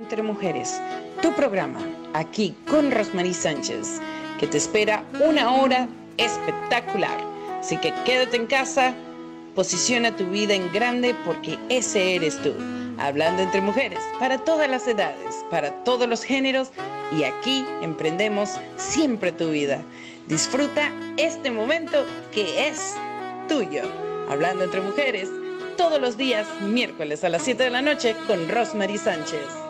Entre Mujeres, tu programa, aquí con Rosmarie Sánchez, que te espera una hora espectacular. Así que quédate en casa, posiciona tu vida en grande porque ese eres tú. Hablando entre mujeres, para todas las edades, para todos los géneros, y aquí emprendemos siempre tu vida. Disfruta este momento que es tuyo. Hablando entre mujeres, todos los días, miércoles a las 7 de la noche, con Rosemary Sánchez.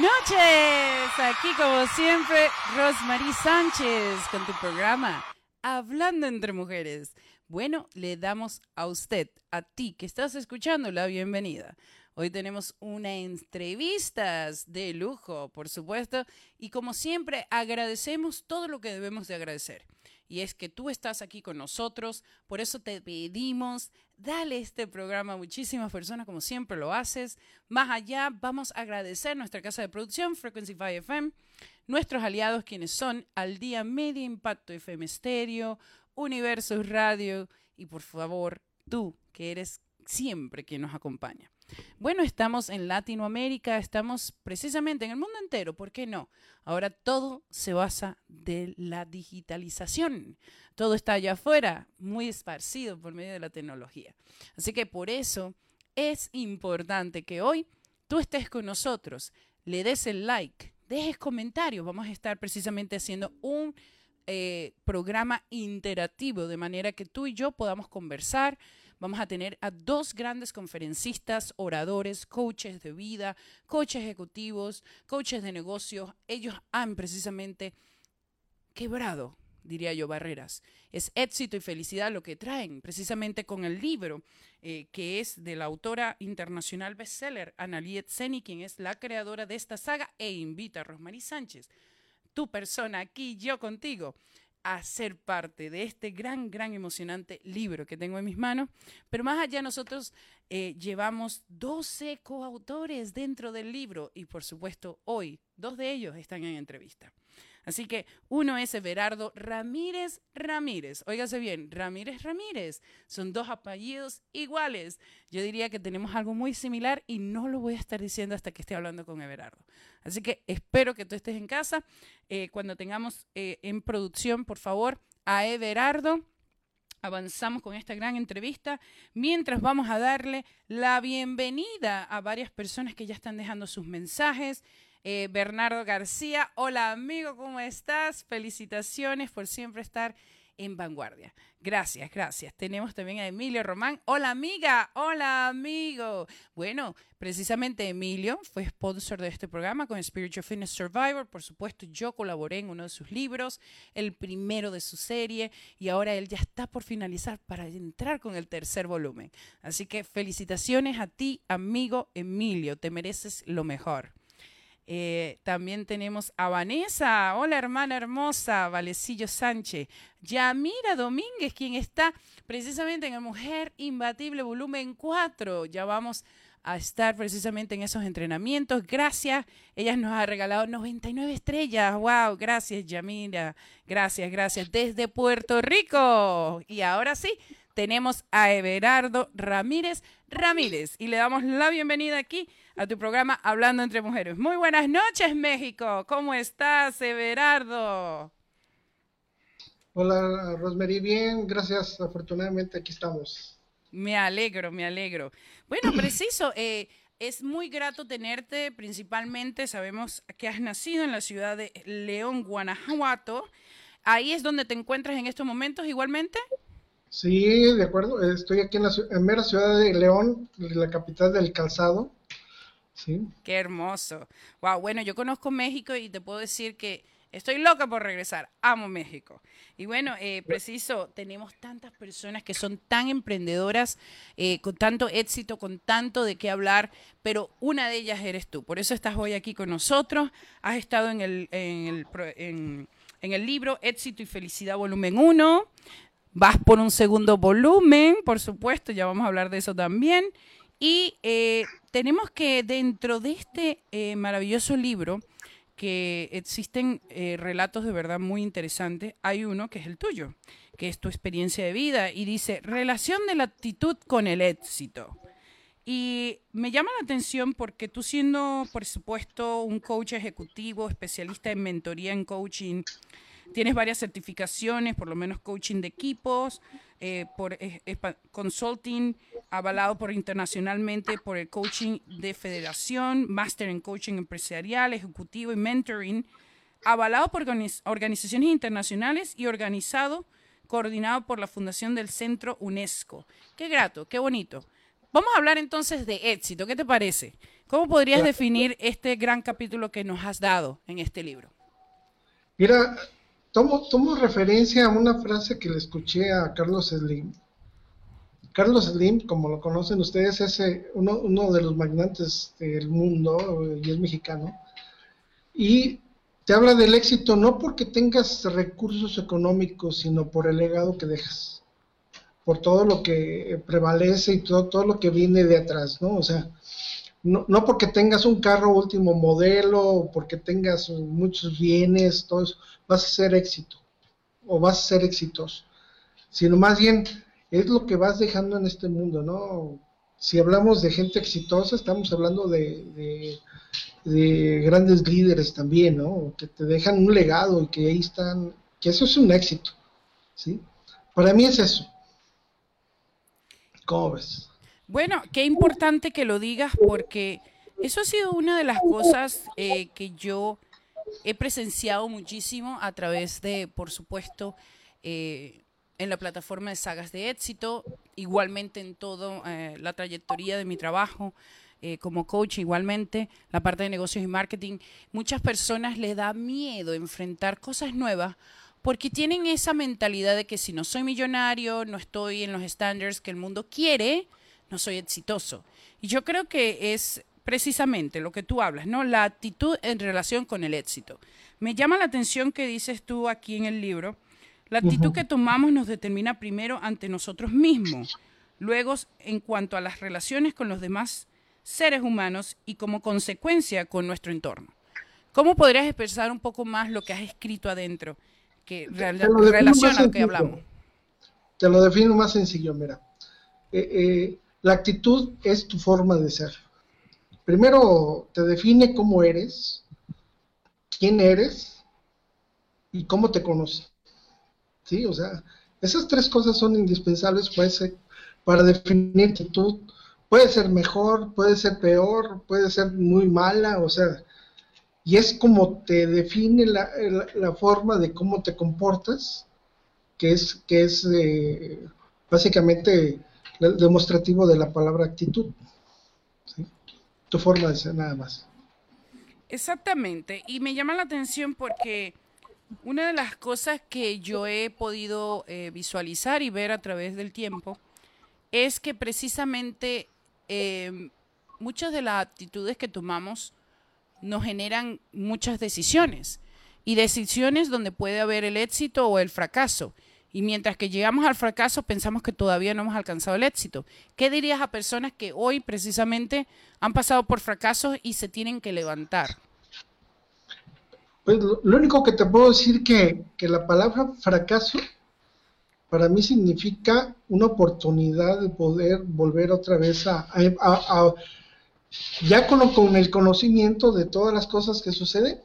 noches. Aquí como siempre, Rosmarie Sánchez con tu programa Hablando entre Mujeres. Bueno, le damos a usted, a ti que estás escuchando, la bienvenida. Hoy tenemos una entrevista de lujo, por supuesto, y como siempre agradecemos todo lo que debemos de agradecer. Y es que tú estás aquí con nosotros, por eso te pedimos, dale este programa a muchísimas personas como siempre lo haces. Más allá, vamos a agradecer nuestra casa de producción, Frequency 5 FM, nuestros aliados quienes son Al Día Media Impacto FM Stereo, Universo Radio y por favor, tú que eres siempre quien nos acompaña. Bueno, estamos en Latinoamérica, estamos precisamente en el mundo entero, ¿por qué no? Ahora todo se basa de la digitalización. Todo está allá afuera, muy esparcido por medio de la tecnología. Así que por eso es importante que hoy tú estés con nosotros, le des el like, dejes comentarios. Vamos a estar precisamente haciendo un eh, programa interactivo de manera que tú y yo podamos conversar, Vamos a tener a dos grandes conferencistas, oradores, coaches de vida, coaches ejecutivos, coaches de negocios. Ellos han precisamente quebrado diría yo, barreras. Es éxito y felicidad lo que traen, precisamente con el libro eh, que es de la autora internacional bestseller Annaliet Seni, quien es la creadora de esta saga, e invita a Rosmarie Sánchez, tu persona aquí, yo contigo, a ser parte de este gran, gran emocionante libro que tengo en mis manos. Pero más allá nosotros eh, llevamos 12 coautores dentro del libro y por supuesto hoy dos de ellos están en entrevista. Así que uno es Everardo Ramírez Ramírez. Óigase bien, Ramírez Ramírez. Son dos apellidos iguales. Yo diría que tenemos algo muy similar y no lo voy a estar diciendo hasta que esté hablando con Everardo. Así que espero que tú estés en casa. Eh, cuando tengamos eh, en producción, por favor, a Everardo avanzamos con esta gran entrevista, mientras vamos a darle la bienvenida a varias personas que ya están dejando sus mensajes eh, Bernardo García. Hola amigo, ¿cómo estás? Felicitaciones por siempre estar en vanguardia. Gracias, gracias. Tenemos también a Emilio Román. Hola amiga, hola amigo. Bueno, precisamente Emilio fue sponsor de este programa con Spiritual Fitness Survivor. Por supuesto, yo colaboré en uno de sus libros, el primero de su serie, y ahora él ya está por finalizar para entrar con el tercer volumen. Así que felicitaciones a ti, amigo Emilio. Te mereces lo mejor. Eh, también tenemos a Vanessa. Hola, hermana hermosa. Valecillo Sánchez. Yamira Domínguez, quien está precisamente en el Mujer Imbatible Volumen 4. Ya vamos a estar precisamente en esos entrenamientos. Gracias. Ella nos ha regalado 99 estrellas. Wow, gracias, Yamira. Gracias, gracias. Desde Puerto Rico. Y ahora sí, tenemos a Everardo Ramírez Ramírez y le damos la bienvenida aquí a tu programa Hablando entre Mujeres. Muy buenas noches, México. ¿Cómo estás, Everardo? Hola, Rosemary. Bien, gracias. Afortunadamente aquí estamos. Me alegro, me alegro. Bueno, preciso. Eh, es muy grato tenerte, principalmente sabemos que has nacido en la ciudad de León, Guanajuato. Ahí es donde te encuentras en estos momentos igualmente. Sí, de acuerdo. Estoy aquí en la en mera ciudad de León, la capital del calzado. Sí. Qué hermoso. Wow, bueno, yo conozco México y te puedo decir que estoy loca por regresar. Amo México. Y bueno, eh, preciso, tenemos tantas personas que son tan emprendedoras, eh, con tanto éxito, con tanto de qué hablar, pero una de ellas eres tú. Por eso estás hoy aquí con nosotros. Has estado en el, en el, en, en el libro Éxito y Felicidad, volumen 1. Vas por un segundo volumen, por supuesto, ya vamos a hablar de eso también. Y eh, tenemos que dentro de este eh, maravilloso libro, que existen eh, relatos de verdad muy interesantes, hay uno que es el tuyo, que es tu experiencia de vida, y dice, relación de la actitud con el éxito. Y me llama la atención porque tú siendo, por supuesto, un coach ejecutivo, especialista en mentoría en coaching, Tienes varias certificaciones, por lo menos coaching de equipos, eh, por eh, consulting avalado por internacionalmente por el coaching de federación, máster en coaching empresarial, ejecutivo y mentoring, avalado por organizaciones internacionales y organizado, coordinado por la Fundación del Centro UNESCO. Qué grato, qué bonito. Vamos a hablar entonces de éxito. ¿Qué te parece? ¿Cómo podrías definir este gran capítulo que nos has dado en este libro? Mira, Tomo, referencia a una frase que le escuché a Carlos Slim. Carlos Slim, como lo conocen ustedes, es eh, uno, uno de los magnates del mundo eh, y es mexicano. Y te habla del éxito no porque tengas recursos económicos, sino por el legado que dejas, por todo lo que prevalece y todo, todo lo que viene de atrás, ¿no? O sea, no, no porque tengas un carro último modelo, porque tengas muchos bienes, todo eso, vas a ser éxito o vas a ser exitoso, sino más bien es lo que vas dejando en este mundo, ¿no? Si hablamos de gente exitosa, estamos hablando de, de, grandes líderes también, ¿no? Que te dejan un legado y que ahí están, que eso es un éxito, ¿sí? Para mí es eso. ¿Cómo ves? Bueno, qué importante que lo digas porque eso ha sido una de las cosas eh, que yo he presenciado muchísimo a través de, por supuesto, eh, en la plataforma de Sagas de Éxito, igualmente en toda eh, la trayectoria de mi trabajo. como coach igualmente, la parte de negocios y marketing, muchas personas les da miedo enfrentar cosas nuevas porque tienen esa mentalidad de que si no soy millonario, no estoy en los estándares que el mundo quiere, no soy exitoso. Y yo creo que es precisamente lo que tú hablas, ¿no? La actitud en relación con el éxito. Me llama la atención que dices tú aquí en el libro, la actitud que tomamos nos determina primero ante nosotros mismos, luego en cuanto a las relaciones con los demás seres humanos y como consecuencia con nuestro entorno. ¿Cómo podrías expresar un poco más lo que has escrito adentro, que relaciona lo que hablamos? Te lo defino más sencillo, mira. Eh, eh, la actitud es tu forma de ser. Primero te define cómo eres, quién eres y cómo te conoces. ¿Sí? O sea, esas tres cosas son indispensables para, para definir. Puede ser mejor, puede ser peor, puede ser muy mala, o sea, y es como te define la, la, forma de cómo te comportas, que es, que es eh, básicamente demostrativo de la palabra actitud. Tu forma de ser nada más. Exactamente, y me llama la atención porque una de las cosas que yo he podido eh, visualizar y ver a través del tiempo es que precisamente eh, muchas de las actitudes que tomamos nos generan muchas decisiones y decisiones donde puede haber el éxito o el fracaso. Y mientras que llegamos al fracaso pensamos que todavía no hemos alcanzado el éxito. ¿Qué dirías a personas que hoy precisamente han pasado por fracasos y se tienen que levantar? Pues lo, único que te puedo decir que, que la palabra fracaso para mí significa una oportunidad de poder volver otra vez a, ya con, con, el conocimiento de todas las cosas que suceden,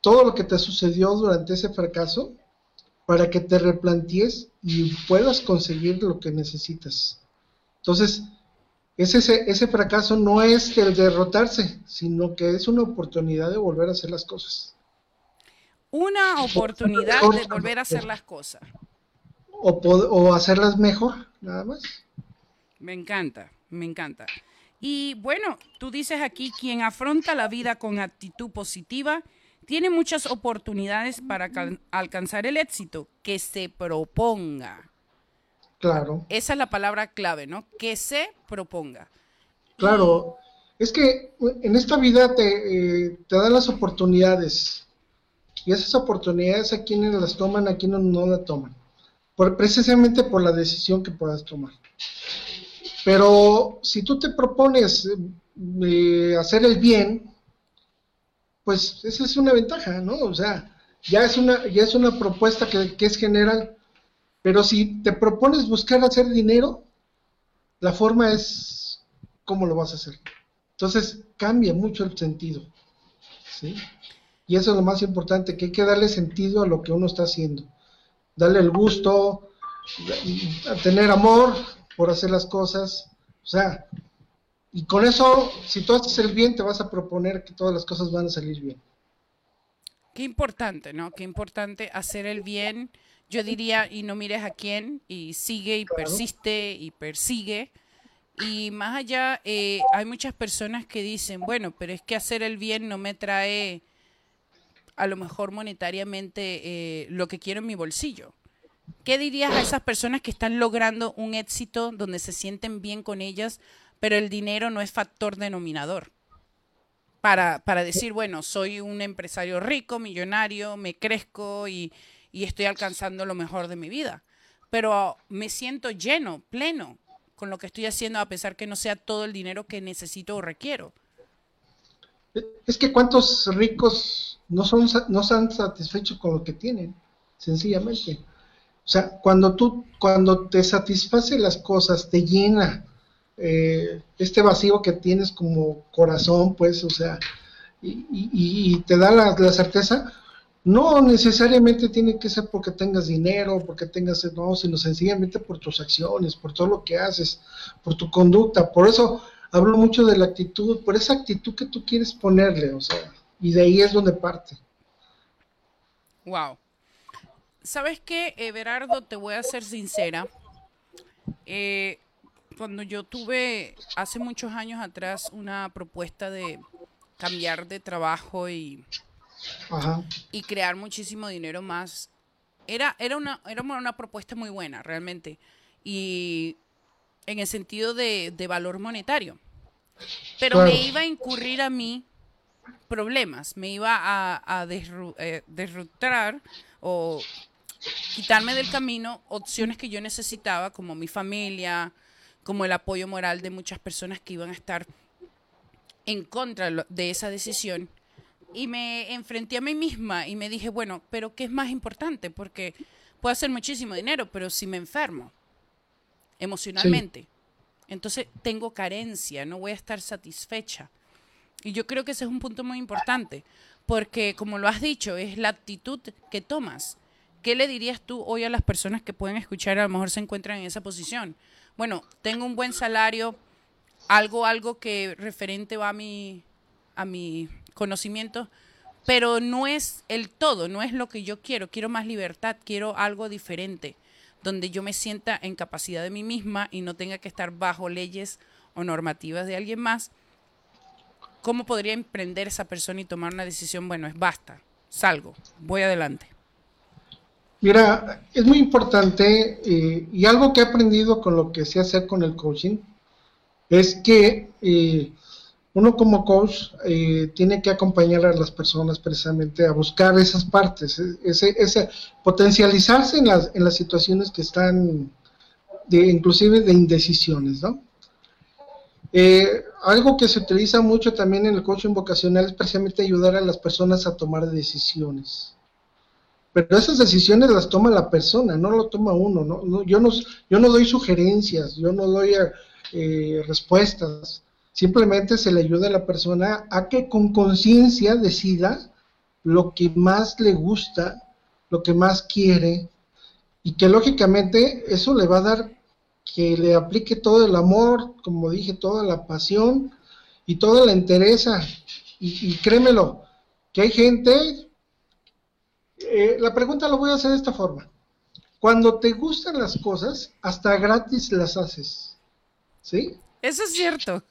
todo lo que te sucedió durante ese fracaso, para que te replantees y puedas conseguir lo que necesitas. Entonces, ese, ese fracaso no es el derrotarse, sino que es una oportunidad de volver a hacer las cosas. Una oportunidad de volver a hacer las cosas. O, o hacerlas mejor, nada más. Me encanta, me encanta. Y bueno, tú dices aquí, quien afronta la vida con actitud positiva tiene muchas oportunidades para alcanzar el éxito, que se proponga. Claro. Esa es la palabra clave, ¿no? Que se proponga. Claro, es que en esta vida te, eh, te dan las oportunidades y esas oportunidades a quienes las toman, a quienes no las toman, por, precisamente por la decisión que puedas tomar. Pero si tú te propones eh, hacer el bien, pues esa es una ventaja, ¿no? O sea, ya es una, ya es una propuesta que, es general, pero si te propones buscar hacer dinero, la forma es cómo lo vas a hacer. Entonces cambia mucho el sentido, ¿sí? Y eso es lo más importante, que hay que darle sentido a lo que uno está haciendo. Darle el gusto, tener amor por hacer las cosas. O sea, y con eso, si tú haces el bien, te vas a proponer que todas las cosas van a salir bien. Qué importante, ¿no? Qué importante hacer el bien. Yo diría, y no mires a quién, y sigue y persiste y persigue. Y más allá, eh, hay muchas personas que dicen, bueno, pero es que hacer el bien no me trae a lo mejor monetariamente eh, lo que quiero en mi bolsillo. ¿Qué dirías a esas personas que están logrando un éxito donde se sienten bien con ellas, pero el dinero no es factor denominador. Para, para decir, bueno, soy un empresario rico, millonario, me crezco y, y estoy alcanzando lo mejor de mi vida. Pero me siento lleno, pleno con lo que estoy haciendo, a pesar que no sea todo el dinero que necesito o requiero. Es que cuántos ricos no son no están satisfechos con lo que tienen, sencillamente. O sea, cuando tú, cuando te satisface las cosas, te llena, eh, este vacío que tienes como corazón, pues, o sea, y, te da la, certeza, no necesariamente tiene que ser porque tengas dinero, porque tengas, no, sino sencillamente por tus acciones, por todo lo que haces, por tu conducta. Por eso hablo mucho de la actitud, por esa actitud que tú quieres ponerle, o sea, y de ahí es donde parte. Wow. ¿Sabes qué, Everardo? Te voy a ser sincera. Eh, cuando yo tuve hace muchos años atrás una propuesta de cambiar de trabajo y y crear muchísimo dinero más. Era, era, una, era una propuesta muy buena, realmente. Y en el sentido de, valor monetario. Pero me iba a incurrir a mí problemas, me iba a, a eh, o quitarme del camino opciones que yo necesitaba, como mi familia, como el apoyo moral de muchas personas que iban a estar en contra de esa decisión. Y me enfrenté a mí misma y me dije, bueno, pero ¿qué es más importante? Porque puedo hacer muchísimo dinero, pero si me enfermo emocionalmente, entonces tengo carencia, no voy a estar satisfecha. Y yo creo que ese es un punto muy importante, porque como lo has dicho, es la actitud que tomas. ¿Qué le dirías tú hoy a las personas que pueden escuchar, a lo mejor se encuentran en esa posición? Bueno, tengo un buen salario, algo, algo que referente va a mi, a mi conocimiento, pero no es el todo, no es lo que yo quiero. Quiero más libertad, quiero algo diferente, donde yo me sienta en capacidad de mí misma y no tenga que estar bajo leyes o normativas de alguien más ¿Cómo podría emprender esa persona y tomar una decisión? Bueno, es basta, salgo, voy adelante. Mira, es muy importante eh, y algo que he aprendido con lo que sé hacer con el coaching es que eh, uno como coach eh, tiene que acompañar a las personas precisamente a buscar esas partes, ese, ese potencializarse en las, en las situaciones que están, de, inclusive de indecisiones, ¿no? Eh, algo que se utiliza mucho también en el coaching vocacional es precisamente ayudar a las personas a tomar decisiones. Pero esas decisiones las toma la persona, no lo toma uno. ¿no? yo, no, yo no doy sugerencias, yo no doy eh, respuestas. Simplemente se le ayuda a la persona a que con conciencia decida lo que más le gusta, lo que más quiere, y que lógicamente eso le va a dar que le aplique todo el amor, como dije, toda la pasión y toda la entereza. Y, créemelo, que hay gente, eh, la pregunta la voy a hacer de esta forma. Cuando te gustan las cosas, hasta gratis las haces. ¿Sí? Eso es cierto.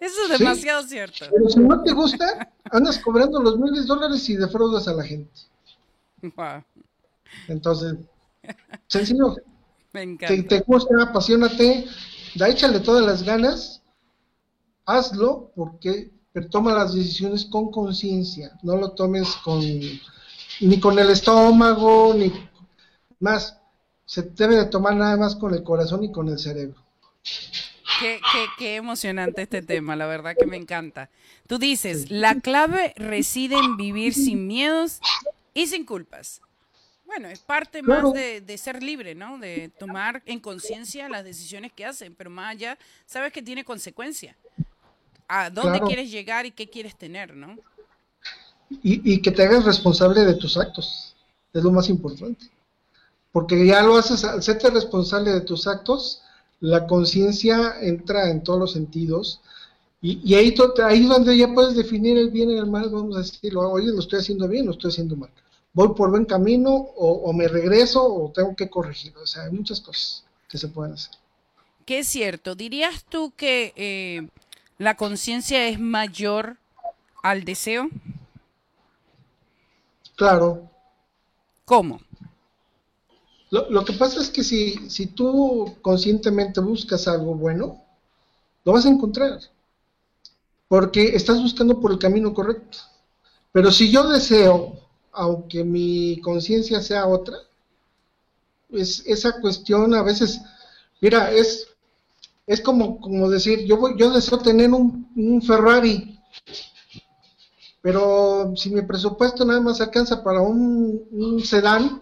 Eso es demasiado cierto. Pero si no te gusta, andas cobrando los miles de dólares y defraudas a la gente. Entonces, sencillo. Si te gusta, apasionate, da échale todas las ganas, hazlo porque toma las decisiones con conciencia, no lo tomes con ni con el estómago, ni más, se debe de tomar nada más con el corazón y con el cerebro. Qué, qué, qué, emocionante este tema, la verdad que me encanta. Tú dices, la clave reside en vivir sin miedos y sin culpas. Bueno, es parte más de, ser libre, ¿no? De tomar en conciencia las decisiones que hacen, pero más allá, sabes que tiene consecuencia. A dónde quieres llegar y qué quieres tener, ¿no? Y, que te hagas responsable de tus actos, es lo más importante. Porque ya lo haces, al serte responsable de tus actos, la conciencia entra en todos los sentidos. Y, ahí, ahí es donde ya puedes definir el bien y el mal, vamos a decirlo, oye, lo estoy haciendo bien, lo estoy haciendo mal voy por buen camino o, me regreso o tengo que corregir. O sea, hay muchas cosas que se pueden hacer. ¿Qué es cierto? ¿Dirías tú que eh, la conciencia es mayor al deseo? Claro. ¿Cómo? Lo, que pasa es que si, si tú conscientemente buscas algo bueno, lo vas a encontrar. Porque estás buscando por el camino correcto. Pero si yo deseo aunque mi conciencia sea otra, es esa cuestión a veces, mira, es, es como, como decir, yo voy, yo deseo tener un, un Ferrari, pero si mi presupuesto nada más alcanza para un, un sedán,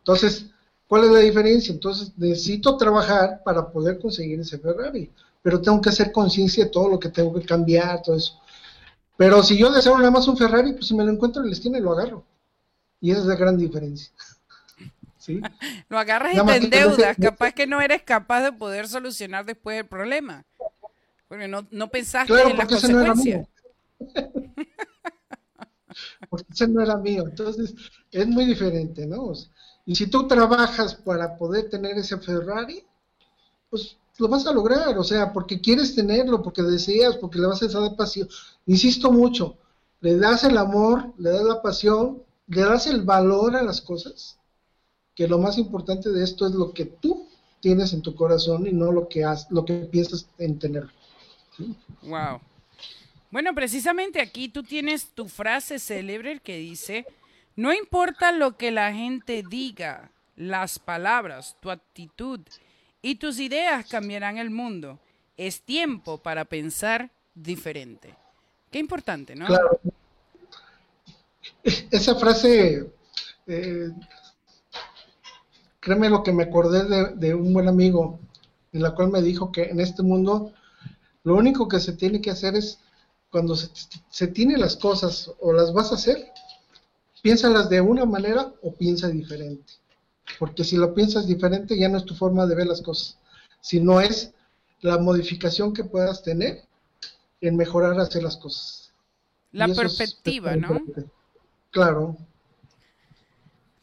entonces, ¿cuál es la diferencia? Entonces necesito trabajar para poder conseguir ese Ferrari, pero tengo que hacer conciencia de todo lo que tengo que cambiar, todo eso. Pero si yo deseo nada más un Ferrari, pues si me lo encuentro en la esquina lo agarro. Y esa es la gran diferencia. ¿Sí? lo agarras y te endeudas. Capaz que no eres capaz de poder solucionar después el problema. Porque no, no pensaste en las consecuencias. No porque ese no era mío. Entonces, es muy diferente, ¿no? Y si tú trabajas para poder tener ese Ferrari, pues lo vas a lograr, o sea, porque quieres tenerlo, porque deseas, porque le vas a dar pasión. Insisto mucho, le das el amor, le das la pasión, le das el valor a las cosas, que lo más importante de esto es lo que tú tienes en tu corazón y no lo que has, lo que piensas en tener. Wow. Bueno, precisamente aquí tú tienes tu frase célebre que dice, no importa lo que la gente diga, las palabras, tu actitud y tus ideas cambiarán el mundo. Es tiempo para pensar diferente. Qué importante, ¿no? Claro. Esa frase, eh, créeme lo que me acordé de, de un buen amigo, en la cual me dijo que en este mundo lo único que se tiene que hacer es, cuando se, se tiene las cosas o las vas a hacer, piénsalas de una manera o piensa diferente. Porque si lo piensas diferente ya no es tu forma de ver las cosas, sino es la modificación que puedas tener en mejorar hacer las cosas. La perspectiva, ¿no? Claro.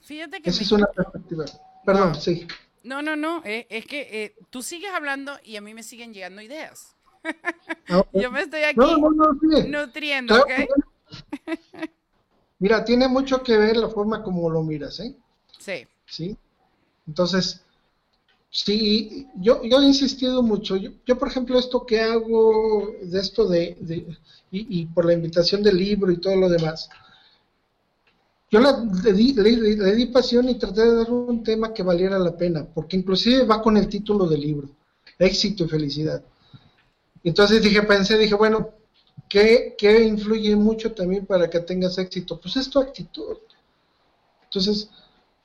Fíjate que... Esa es una perspectiva. Perdón, sí. No, no, no, eh, es que eh, tú sigues hablando y a mí me siguen llegando ideas. Ah, Yo me estoy aquí nutriendo, ¿ok? Mira, tiene mucho que ver la forma como lo miras, ¿eh? Sí. Sí. Entonces, sí, yo, yo he insistido mucho. Yo, por ejemplo, esto que hago, de esto de, y, por la invitación del libro y todo lo demás, yo le, di, le, di, pasión y traté de dar un tema que valiera la pena, porque inclusive va con el título del libro, éxito y felicidad. Entonces dije, pensé, dije, bueno, ¿qué, ¿qué, influye mucho también para que tengas éxito? Pues es tu actitud. Entonces,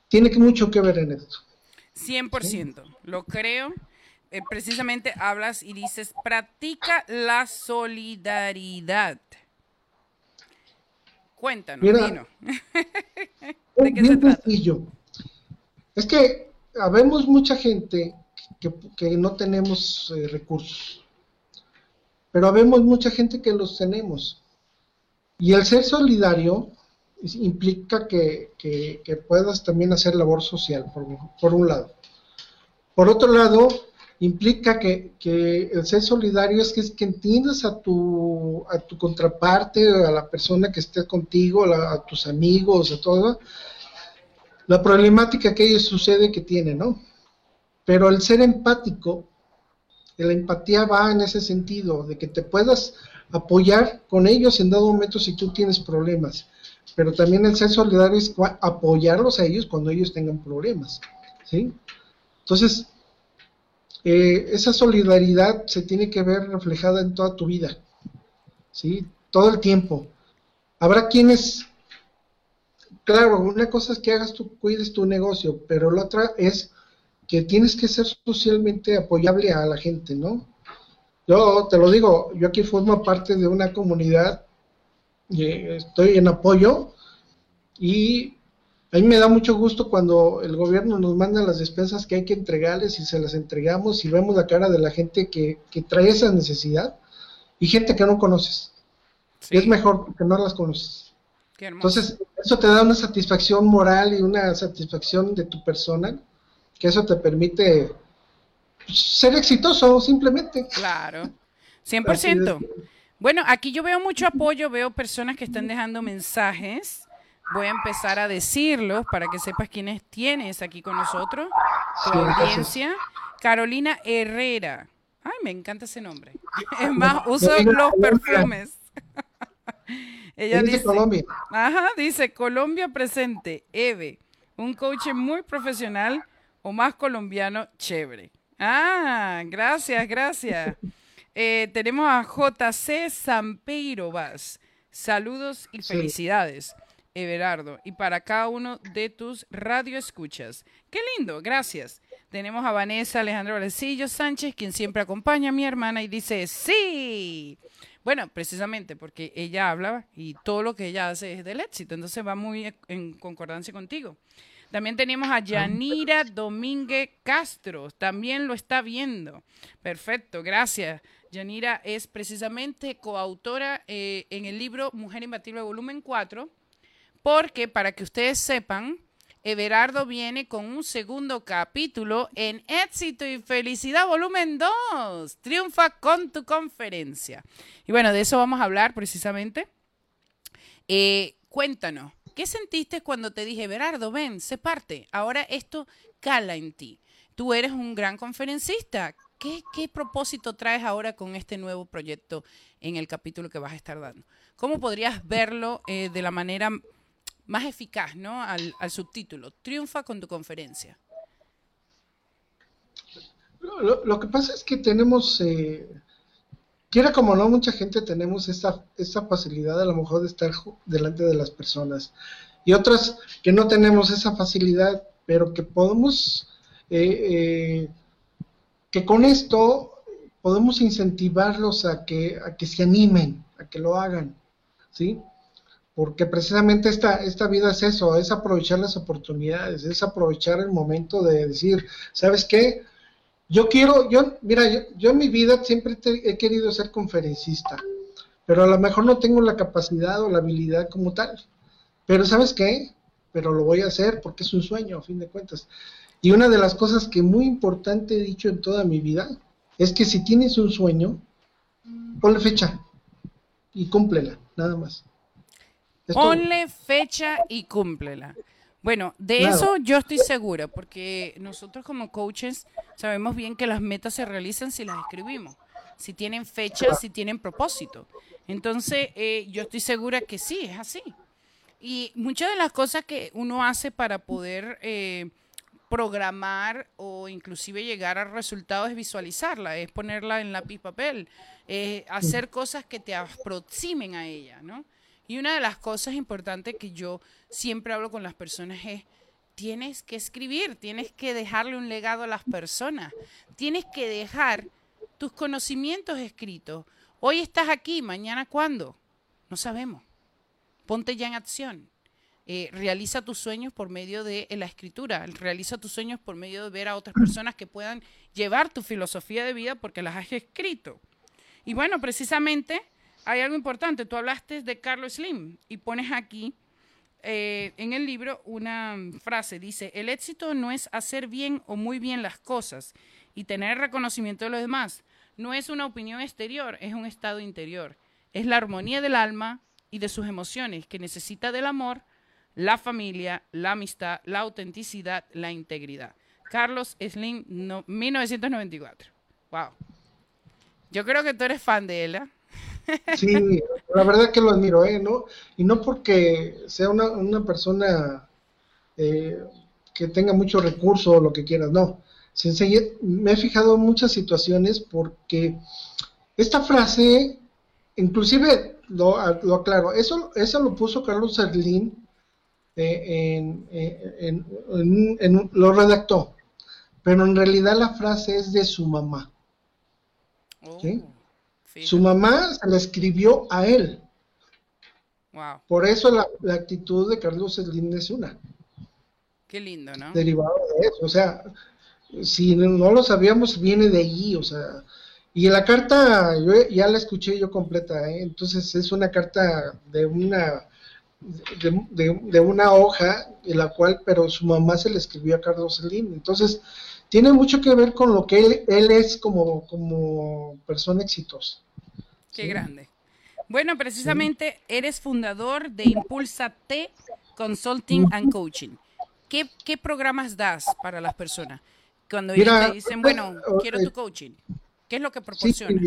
tiene mucho que ver en esto. 100%, lo creo. Eh, precisamente hablas y dices, practica la solidaridad. Cuéntanos, Mira, ¿De qué se trata? Es que habemos mucha gente que, no tenemos eh, recursos, pero habemos mucha gente que los tenemos. Y el ser solidario implica que, puedas también hacer labor social, por, un lado. Por otro lado, implica que, el ser solidario es que, que entiendas a tu, a tu contraparte, a la persona que esté contigo, a, tus amigos, a todo, la problemática que ellos sucede que tienen, ¿no? Pero el ser empático, la empatía va en ese sentido, de que te puedas apoyar con ellos en dado momento si tú tienes problemas pero también el ser solidario es apoyarlos a ellos cuando ellos tengan problemas, ¿sí? Entonces, eh, esa solidaridad se tiene que ver reflejada en toda tu vida, ¿sí? Todo el tiempo. Habrá quienes, claro, una cosa es que hagas tú, cuides tu negocio, pero la otra es que tienes que ser socialmente apoyable a la gente, ¿no? Yo te lo digo, yo aquí formo parte de una comunidad estoy en apoyo y a mí me da mucho gusto cuando el gobierno nos manda las despensas que hay que entregarles y se las entregamos y vemos la cara de la gente que, trae esa necesidad y gente que no conoces. es mejor que no las conoces. Entonces, eso te da una satisfacción moral y una satisfacción de tu persona, que eso te permite ser exitoso simplemente. Claro, 100%. Bueno, aquí yo veo mucho apoyo, veo personas que están dejando mensajes. Voy a empezar a decirlos para que sepas quiénes tienes aquí con nosotros, tu audiencia. Carolina Herrera. Ay, me encanta ese nombre. Es más, uso los perfumes. Ella dice, Colombia. Ajá, dice Colombia presente, Eve, un coach muy profesional o más colombiano, chévere. Ah, gracias, gracias. Eh, tenemos a JC Sampeiro Vaz. Saludos y felicidades, Everardo. Y para cada uno de tus radioescuchas. Qué lindo, gracias. Tenemos a Vanessa Alejandro Valecillo Sánchez, quien siempre acompaña a mi hermana y dice, sí. Bueno, precisamente porque ella habla y todo lo que ella hace es del éxito, entonces va muy en concordancia contigo. También tenemos a Yanira Domínguez Castro, también lo está viendo. Perfecto, gracias. Yanira es precisamente coautora eh, en el libro Mujer Imbatible Volumen 4, porque para que ustedes sepan, Everardo viene con un segundo capítulo en Éxito y Felicidad Volumen 2. Triunfa con tu conferencia. Y bueno, de eso vamos a hablar precisamente. Eh, cuéntanos, ¿qué sentiste cuando te dije, Berardo, ven, sé parte? Ahora esto cala en ti. Tú eres un gran conferencista. ¿Qué, propósito traes ahora con este nuevo proyecto en el capítulo que vas a estar dando? ¿Cómo podrías verlo eh, de la manera más eficaz, ¿no? Al, subtítulo, triunfa con tu conferencia. Lo, que pasa es que tenemos, eh, quiera como no, mucha gente tenemos esta, esta facilidad a lo mejor de estar delante de las personas y otras que no tenemos esa facilidad, pero que podemos eh, eh, que con esto podemos incentivarlos a que, a que se animen, a que lo hagan, ¿sí? Porque precisamente esta, esta vida es eso, es aprovechar las oportunidades, es aprovechar el momento de decir, ¿sabes qué? Yo quiero, yo, mira, yo, en mi vida siempre he querido ser conferencista, pero a lo mejor no tengo la capacidad o la habilidad como tal. Pero ¿sabes qué? Pero lo voy a hacer porque es un sueño, a fin de cuentas. Y una de las cosas que muy importante he dicho en toda mi vida es que si tienes un sueño, ponle fecha y cúmplela, nada más. ponle fecha y cúmplela. Bueno, de eso yo estoy segura, porque nosotros como coaches sabemos bien que las metas se realizan si las escribimos, si tienen fecha, si tienen propósito. Entonces, eh, yo estoy segura que sí, es así. Y muchas de las cosas que uno hace para poder eh, programar o inclusive llegar a resultados es visualizarla, es ponerla en lápiz papel, es hacer cosas que te aproximen a ella, ¿no? Y una de las cosas importantes que yo siempre hablo con las personas es, tienes que escribir, tienes que dejarle un legado a las personas, tienes que dejar tus conocimientos escritos. Hoy estás aquí, mañana cuándo? No sabemos. Ponte ya en acción. Eh, realiza tus sueños por medio de la escritura, realiza tus sueños por medio de ver a otras personas que puedan llevar tu filosofía de vida porque las has escrito. Y bueno, precisamente hay algo importante, tú hablaste de Carlos Slim y pones aquí eh, en el libro una frase, dice, el éxito no es hacer bien o muy bien las cosas y tener reconocimiento de los demás, no es una opinión exterior, es un estado interior, es la armonía del alma y de sus emociones que necesita del amor la familia, la amistad, la autenticidad, la integridad. Carlos Slim, 1994. Wow. Yo creo que tú eres fan de ¿eh? Sí, la verdad que lo admiro, ¿eh? ¿No? Y no porque sea una, persona eh, que tenga mucho recurso o lo que quieras, no. me he fijado en muchas situaciones porque esta frase, inclusive lo, lo aclaro, eso, eso lo puso Carlos Slim en, lo redactó, pero en realidad la frase es de su mamá. Oh, su mamá se la escribió a él. Por eso la, actitud de Carlos Slim es una. Qué lindo, ¿no? Derivado de eso. O sea, si no lo sabíamos, viene de allí. O sea, y la carta, yo ya la escuché yo completa. ¿eh? Entonces, es una carta de una de, una hoja, en la cual, pero su mamá se le escribió a Carlos Slim. Entonces, tiene mucho que ver con lo que él, él es como, como persona exitosa. Qué grande. Bueno, precisamente eres fundador de Impulsa T Consulting and Coaching. ¿Qué, ¿Qué, programas das para las personas? Cuando ellos te dicen, bueno, quiero tu coaching, ¿qué es lo que proporciona?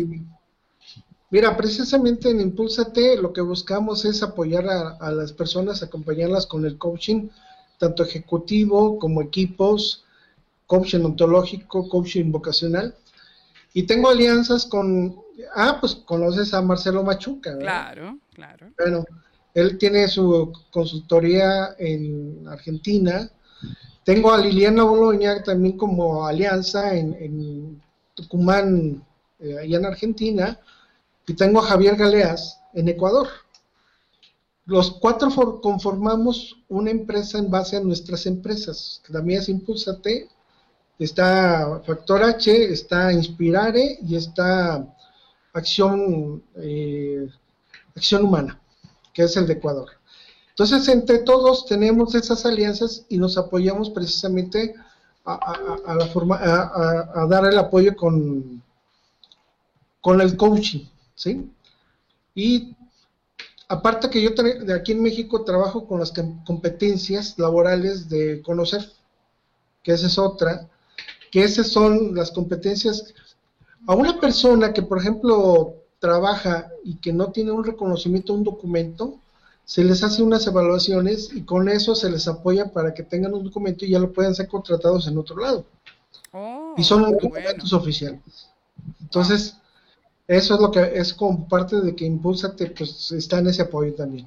Mira, precisamente en Impulsate lo que buscamos es apoyar a, las personas, acompañarlas con el coaching, tanto ejecutivo como equipos, coaching ontológico, coaching vocacional. Y tengo alianzas con, ah, pues conoces a Marcelo Machuca. Claro, claro. Bueno, él tiene su consultoría en Argentina. Tengo a Liliana Boloña también como alianza en, Tucumán, eh, allá en Argentina y tengo a Javier Galeas en Ecuador. Los cuatro conformamos una empresa en base a nuestras empresas. La mía es Impulsate, está Factor H, está Inspirare y está Acción, eh, Acción Humana, que es el de Ecuador. Entonces, entre todos tenemos esas alianzas y nos apoyamos precisamente a, la forma, a, dar el apoyo con, con el coaching. ¿sí? Y aparte que yo de aquí en México trabajo con las competencias laborales de conocer, que esa es otra, que esas son las competencias a una persona que, por ejemplo, trabaja y que no tiene un reconocimiento, un documento, se les hace unas evaluaciones y con eso se les apoya para que tengan un documento y ya lo puedan ser contratados en otro lado. Oh, y son documentos oficiales. Entonces, eso es lo que es como parte de que Impulsate, pues está en ese apoyo también.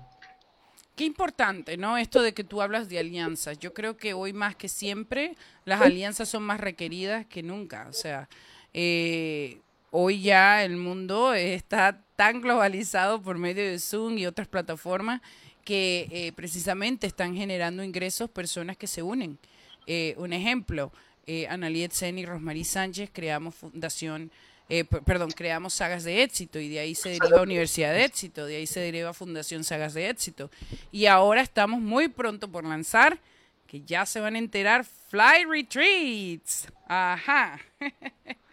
Qué importante, ¿no? Esto de que tú hablas de alianzas. Yo creo que hoy más que siempre las alianzas son más requeridas que nunca. O sea, eh, hoy ya el mundo está tan globalizado por medio de Zoom y otras plataformas que eh, precisamente están generando ingresos personas que se unen. Eh, un ejemplo, eh, Analiet Sen y Rosmarie Sánchez creamos Fundación, eh, perdón, creamos Sagas de Éxito y de ahí se deriva Universidad de Éxito, de ahí se deriva Fundación Sagas de Éxito. Y ahora estamos muy pronto por lanzar, que ya se van a enterar, Fly Retreats. Ajá.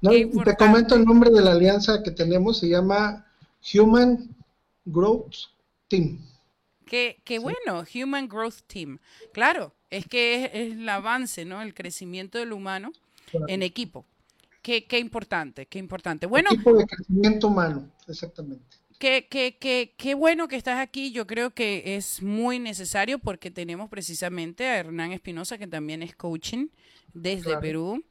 te comento el nombre de la alianza que tenemos, se llama Human Growth Team. Qué, bueno, Human Growth Team. Claro, es que es, el avance, ¿no? El crecimiento del humano en equipo. Qué, qué, importante, qué importante. Bueno, equipo de crecimiento humano, exactamente. Qué, qué, qué, qué bueno que estás aquí. Yo creo que es muy necesario porque tenemos precisamente a Hernán Espinosa, que también es coaching desde Perú.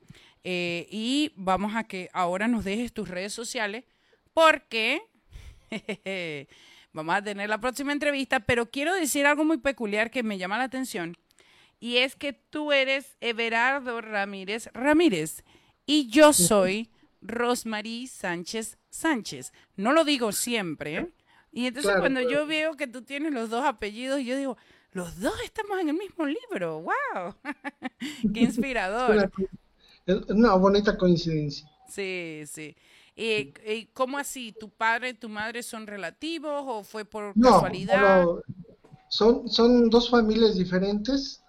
Eh, y vamos a que ahora nos dejes tus redes sociales porque vamos a tener la próxima entrevista, pero quiero decir algo muy peculiar que me llama la atención y es que tú eres Everardo Ramírez Ramírez y yo soy Rosmarie Sánchez Sánchez. No lo digo siempre. ¿eh? Y entonces cuando yo veo que tú tienes los dos apellidos, yo digo, los dos estamos en el mismo libro. ¡Wow! ¡Qué inspirador! Es una bonita coincidencia. Sí, sí. ¿Y, cómo así? ¿Tu padre y tu madre son relativos o fue por no, casualidad? son, son dos familias diferentes.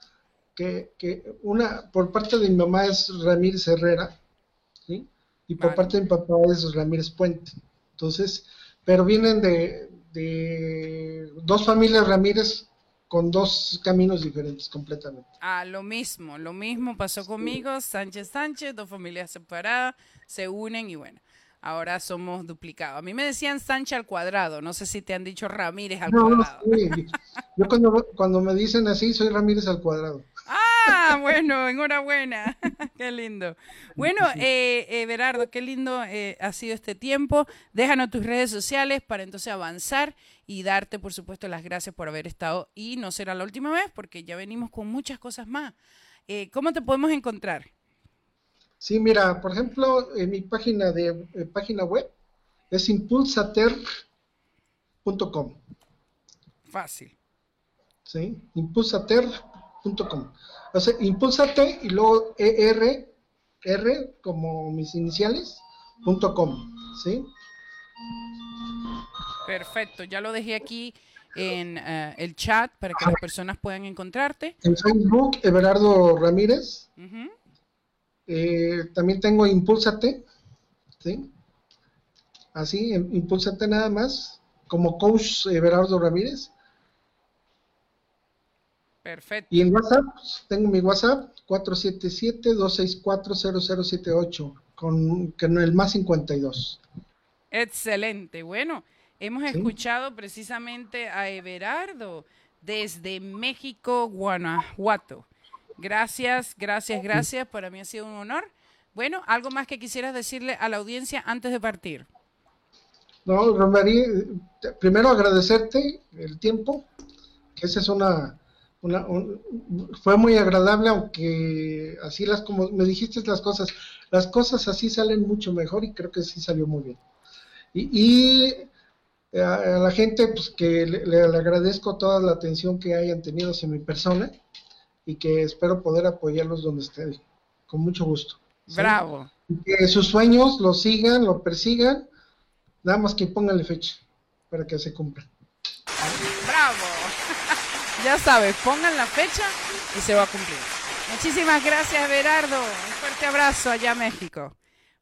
Que, que, una por parte de mi mamá es Ramírez Herrera, ¿sí? Y por parte de mi papá es Ramírez Puente. Entonces, pero vienen de, de dos familias Ramírez con dos caminos diferentes completamente. Ah, lo mismo, lo mismo pasó conmigo, Sánchez Sánchez, dos familias separadas, se unen y bueno, ahora somos duplicados. A mí me decían Sánchez al cuadrado, no sé si te han dicho Ramírez al cuadrado. Sí. Yo cuando, cuando me dicen así, soy Ramírez al cuadrado. Ah, bueno, enhorabuena. qué lindo. Bueno, eh, eh, Berardo, qué lindo eh, ha sido este tiempo. Déjanos tus redes sociales para entonces avanzar y darte, por supuesto, las gracias por haber estado. Y no será la última vez porque ya venimos con muchas cosas más. Eh, ¿Cómo te podemos encontrar? Sí, mira, por ejemplo, en mi página de página web es impulsater.com. Fácil. Sí, impulsater.com. O sea, impulsate y luego ER, R como mis iniciales, punto com, ¿sí? Perfecto, ya lo dejé aquí en eh, el chat para que las personas puedan encontrarte. En Facebook, Everardo Ramírez. Eh, también tengo Impulsate, ¿sí? Así, Impulsate nada más, como coach Everardo Ramírez. Perfecto. Y en WhatsApp, tengo mi WhatsApp, 477-264-0078, con, con el más 52. Excelente. Bueno, hemos escuchado precisamente a Everardo desde México, Guanajuato. Gracias, gracias, gracias. Para mí ha sido un honor. Bueno, ¿algo más que quisieras decirle a la audiencia antes de partir? No, Romarí, primero agradecerte el tiempo, que esa es una fue muy agradable, aunque así las como me dijiste las cosas, las cosas así salen mucho mejor y creo que sí salió muy bien. Y, a, la gente, pues que le, agradezco toda la atención que hayan tenido hacia mi persona y que espero poder apoyarlos donde estén, con mucho gusto. Bravo. que sus sueños los sigan, lo persigan, nada más que pónganle fecha para que se cumplan. Bravo. Ya sabes, pongan la fecha y se va a cumplir. Muchísimas gracias, Berardo. Un fuerte abrazo allá México.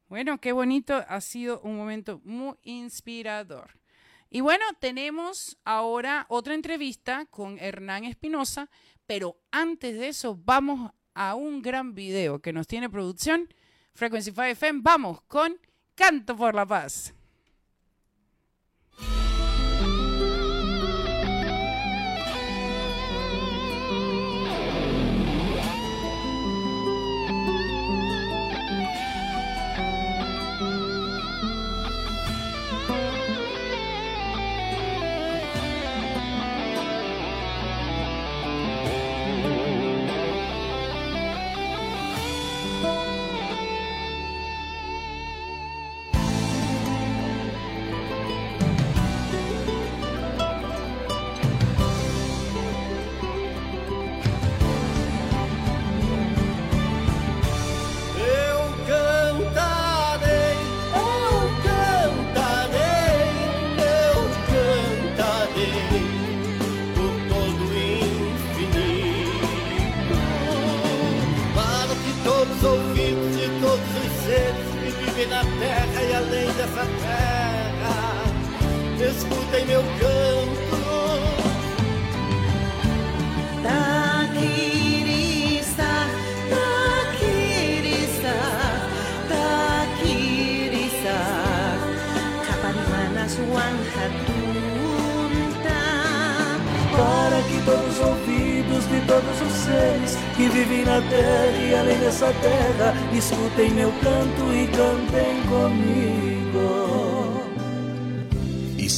Bueno, qué bonito. Ha sido un momento muy inspirador. Y bueno, tenemos ahora otra entrevista con Hernán Espinosa, pero antes de eso vamos a un gran video que nos tiene producción Frequency 5 FM. Vamos con Canto por la Paz. tem meu canto. Taquirista, taquirista, taquirista, Para que todos os ouvidos de todos os seres que vivem na terra e além dessa terra escutem meu canto e cantem comigo.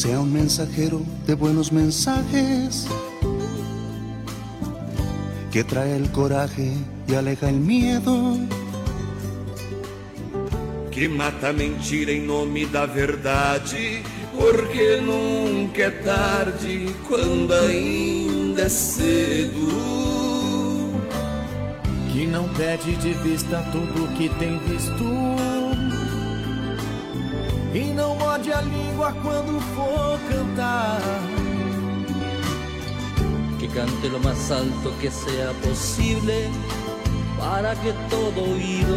Sea un mensajero de buenos mensajes que trae el coraje y aleja el miedo. Que mata a mentira em nome da verdade, porque nunca é tarde quando ainda é cedo que não perde de vista tudo que tem visto. A língua quando for cantar. Que cante lo más alto que sea posible para que todo oído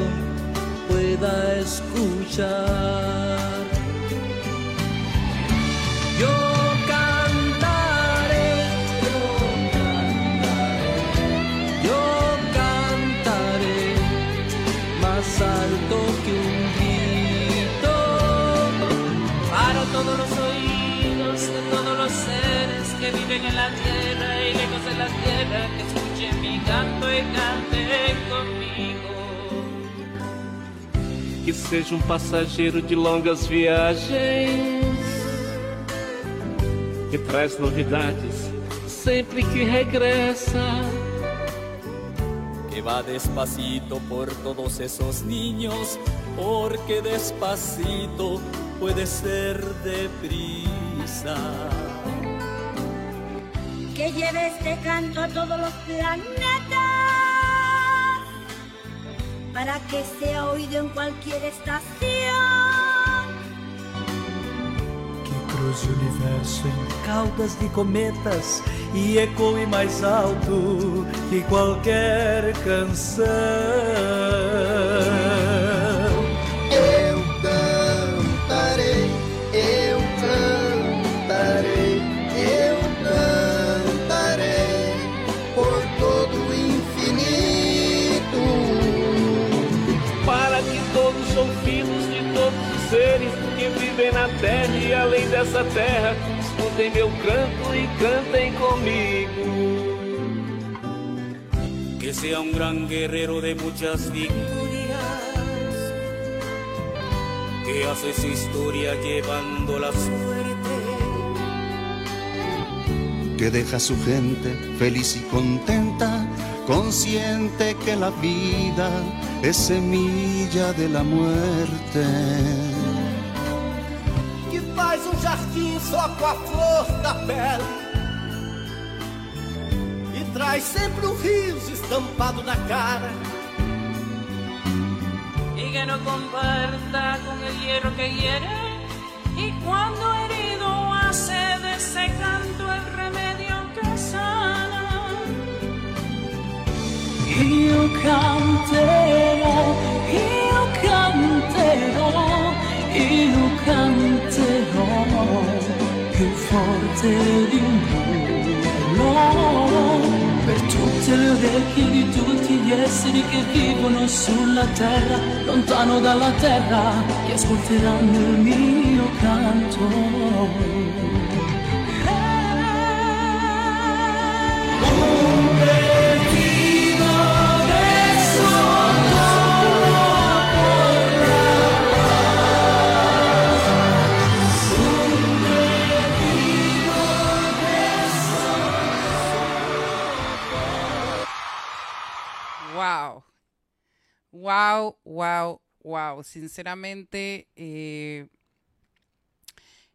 pueda escuchar. En la tierra y lejos de la tierra, que escuchen mi canto y cantem comigo. Que seja um passageiro de longas viagens, que traz novidades sempre que regressa. Que va despacito por todos esos niños, porque despacito puede ser deprisa que lleve este canto a todos los planetas para que sea oído en cualquier estación. Que cruze o universo em caudas de cometas e ecoe mais alto que qualquer canção. Dessa terra, escutem meu canto e cantem comigo. Que sea un gran guerrero de muchas victorias, que hace su historia llevando la suerte. Que deja a su gente feliz y contenta, consciente que la vida es semilla de la muerte jardim só com a flor da pele. E traz sempre um riso estampado na cara. Y que no comparta con el hierro que hiere. Y cuando herido hace de ese canto el remedio que sana. Io canterò, io canterò, io canterò più forte di urlo per tutte le orecchie di tutti gli esseri che vivono sulla terra, lontano dalla terra, che ascolteranno il mio canto. Wow, wow, wow. Sinceramente, eh,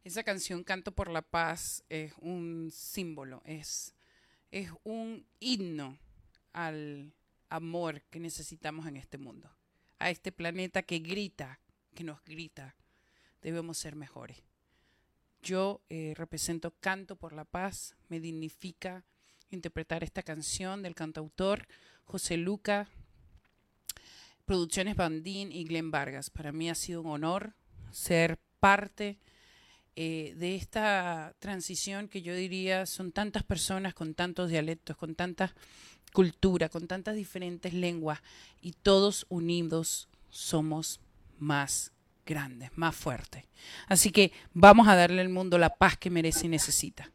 esa canción Canto por la Paz es un símbolo, es, es un himno al amor que necesitamos en este mundo, a este planeta que grita, que nos grita, debemos ser mejores. Yo eh, represento Canto por la Paz, me dignifica interpretar esta canción del cantautor José Luca, Producciones Bandín y Glenn Vargas. Para mí ha sido un honor ser parte eh, de esta transición que yo diría son tantas personas con tantos dialectos, con tanta cultura, con tantas diferentes lenguas y todos unidos somos más grandes, más fuertes. Así que vamos a darle al mundo la paz que merece y necesita.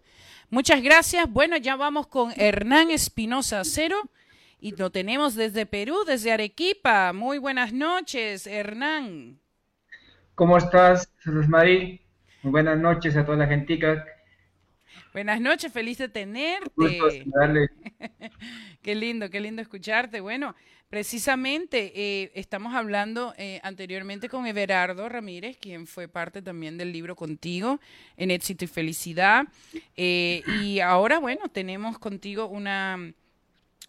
Muchas gracias. Bueno, ya vamos con Hernán Espinosa Cero y lo tenemos desde Perú, desde Arequipa. Muy buenas noches, Hernán. ¿Cómo estás, Rosmarie? Muy buenas noches a toda la gentica. Buenas noches, feliz de tenerte. qué lindo, qué lindo escucharte. Bueno, precisamente eh, estamos hablando eh, anteriormente con Everardo Ramírez, quien fue parte también del libro contigo en Éxito y Felicidad. Eh, y ahora, bueno, tenemos contigo una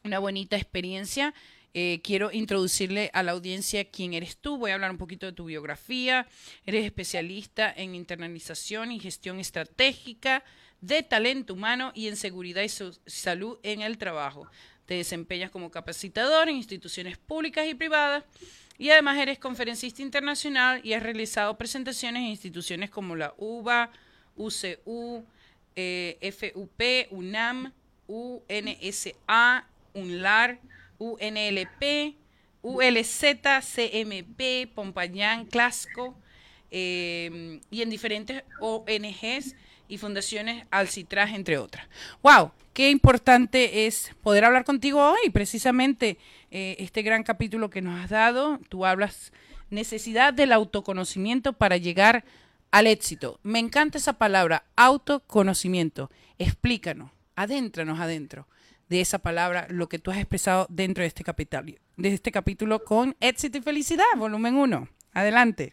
una bonita experiencia. Eh, quiero introducirle a la audiencia quién eres tú. Voy a hablar un poquito de tu biografía. Eres especialista en internalización y gestión estratégica de talento humano y en seguridad y salud en el trabajo. Te desempeñas como capacitador en instituciones públicas y privadas y además eres conferencista internacional y has realizado presentaciones en instituciones como la UBA, UCU, eh, FUP, UNAM, UNSA, UNLAR, UNLP, ULZ, CMP, Pompañán, Clasco, em, y en diferentes ONGs y fundaciones Alcitraz, entre otras. ¡Wow! Qué importante es poder hablar contigo hoy, precisamente eh, este gran capítulo que nos has dado. Tú hablas necesidad del autoconocimiento para llegar al éxito. Me encanta esa palabra, autoconocimiento. Explícanos, adéntranos adentro de esa palabra lo que tú has expresado dentro de este capítulo, de este capítulo con éxito y felicidad, volumen 1. Adelante.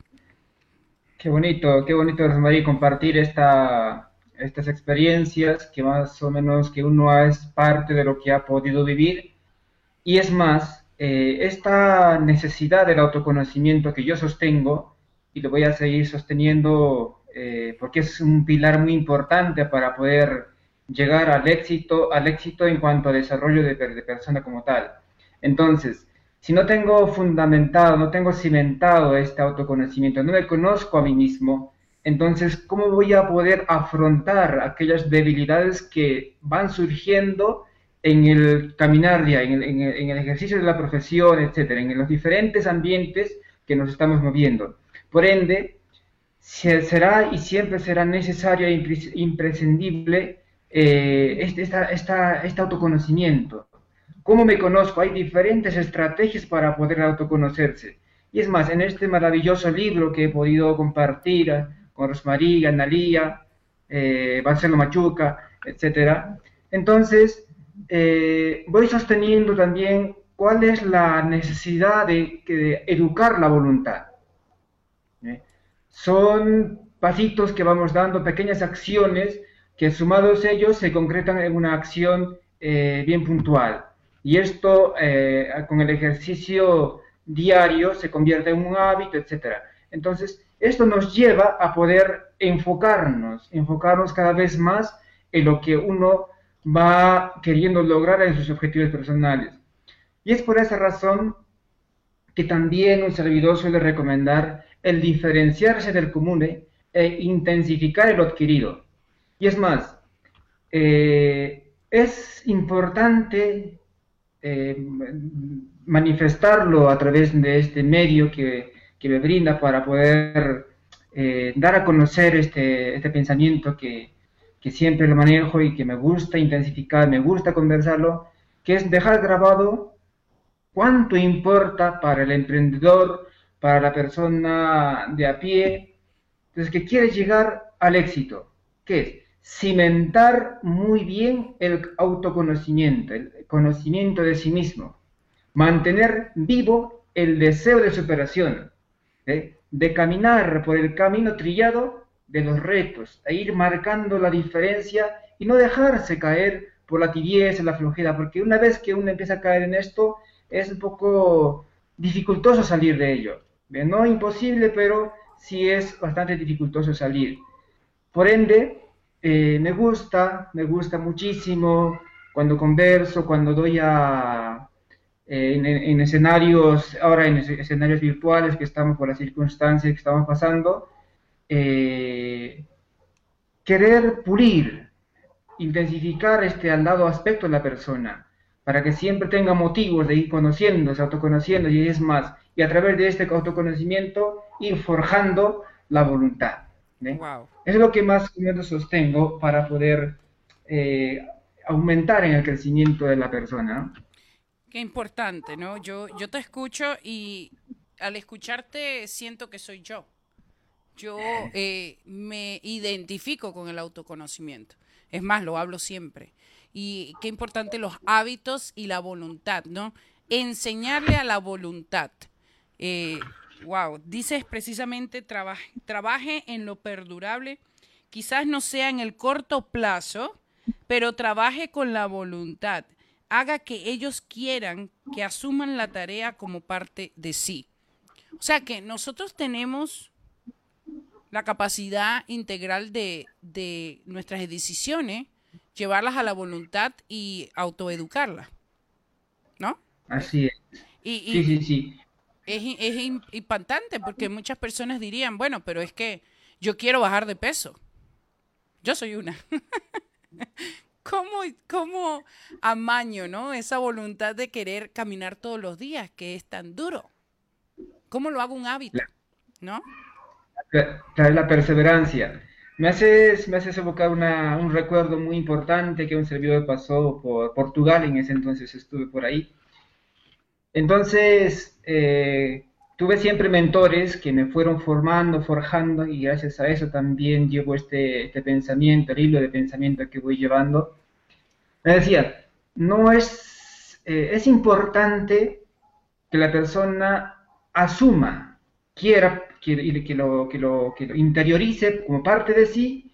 Qué bonito, qué bonito, Rosmarie, compartir esta, estas experiencias que más o menos que uno es parte de lo que ha podido vivir. Y es más, eh, esta necesidad del autoconocimiento que yo sostengo, y lo voy a seguir sosteniendo eh, porque es un pilar muy importante para poder llegar al éxito, al éxito en cuanto a desarrollo de, persona como tal. Entonces, si no tengo fundamentado, no tengo cimentado este autoconocimiento, no me conozco a mí mismo, entonces, ¿cómo voy a poder afrontar aquellas debilidades que van surgiendo en el caminar día, en el, ejercicio de la profesión, etcétera, en los diferentes ambientes que nos estamos moviendo? Por ende, será y siempre será necesario e imprescindible eh, este, este autoconocimiento. ¿Cómo me conozco? Hay diferentes estrategias para poder autoconocerse. Y es más, en este maravilloso libro que he podido compartir con Rosmaría, Analía, eh, Marcelo Machuca, etc. Entonces, eh, voy sosteniendo también cuál es la necesidad de, de educar la voluntad. ¿Eh? Son pasitos que vamos dando, pequeñas acciones que sumados ellos se concretan en una acción eh, bien puntual. Y esto eh, con el ejercicio diario se convierte en un hábito, etc. Entonces, esto nos lleva a poder enfocarnos, enfocarnos cada vez más en lo que uno va queriendo lograr en sus objetivos personales. Y es por esa razón que también un servidor suele recomendar el diferenciarse del común e intensificar el adquirido. Y es más, eh, es importante eh, manifestarlo a través de este medio que, me brinda para poder eh, dar a conocer este, este pensamiento que, siempre lo manejo y que me gusta intensificar, me gusta conversarlo, que es dejar grabado cuánto importa para el emprendedor, para la persona de a pie, entonces que quiere llegar al éxito, que es cimentar muy bien el autoconocimiento, el conocimiento de sí mismo, mantener vivo el deseo de superación, de caminar por el camino trillado de los retos, e ir marcando la diferencia y no dejarse caer por la tibieza, la flojera, porque una vez que uno empieza a caer en esto, es un poco dificultoso salir de ello. No imposible, pero sí es bastante dificultoso salir. Por ende, eh, me gusta, me gusta muchísimo cuando converso, cuando doy a, eh, en, escenarios, ahora en escenarios virtuales que estamos por las circunstancias que estamos pasando, eh, querer pulir, intensificar este al lado aspecto de la persona, para que siempre tenga motivos de ir conociéndose, autoconociendo, y es más, y a través de este autoconocimiento ir forjando la voluntad. Es lo que más sostengo para poder eh, aumentar en el crecimiento de la persona. Qué importante, ¿no? Yo, yo te escucho y al escucharte siento que soy yo. Yo eh, me identifico con el autoconocimiento. Es más, lo hablo siempre. Y qué importante los hábitos y la voluntad, ¿no? Enseñarle a la voluntad. Eh, wow, dices precisamente trabaje, trabaje en lo perdurable. Quizás no sea en el corto plazo, pero trabaje con la voluntad. Haga que ellos quieran que asuman la tarea como parte de sí. O sea que nosotros tenemos la capacidad integral de, de nuestras decisiones, llevarlas a la voluntad y autoeducarlas. ¿No? Así es. sí, sí, sí es, es impactante porque muchas personas dirían, bueno, pero es que yo quiero bajar de peso. Yo soy una. ¿Cómo, ¿Cómo amaño, no? Esa voluntad de querer caminar todos los días, que es tan duro. ¿Cómo lo hago un hábito? ¿No? La, la perseverancia. Me haces, me haces evocar una, un recuerdo muy importante que un servidor pasó por Portugal, en ese entonces estuve por ahí. Entonces, eh, tuve siempre mentores que me fueron formando, forjando y gracias a eso también llevo este, este pensamiento, el hilo de pensamiento que voy llevando. Me decía, no es, eh, es importante que la persona asuma, quiera, que, lo, que, lo, que lo interiorice como parte de sí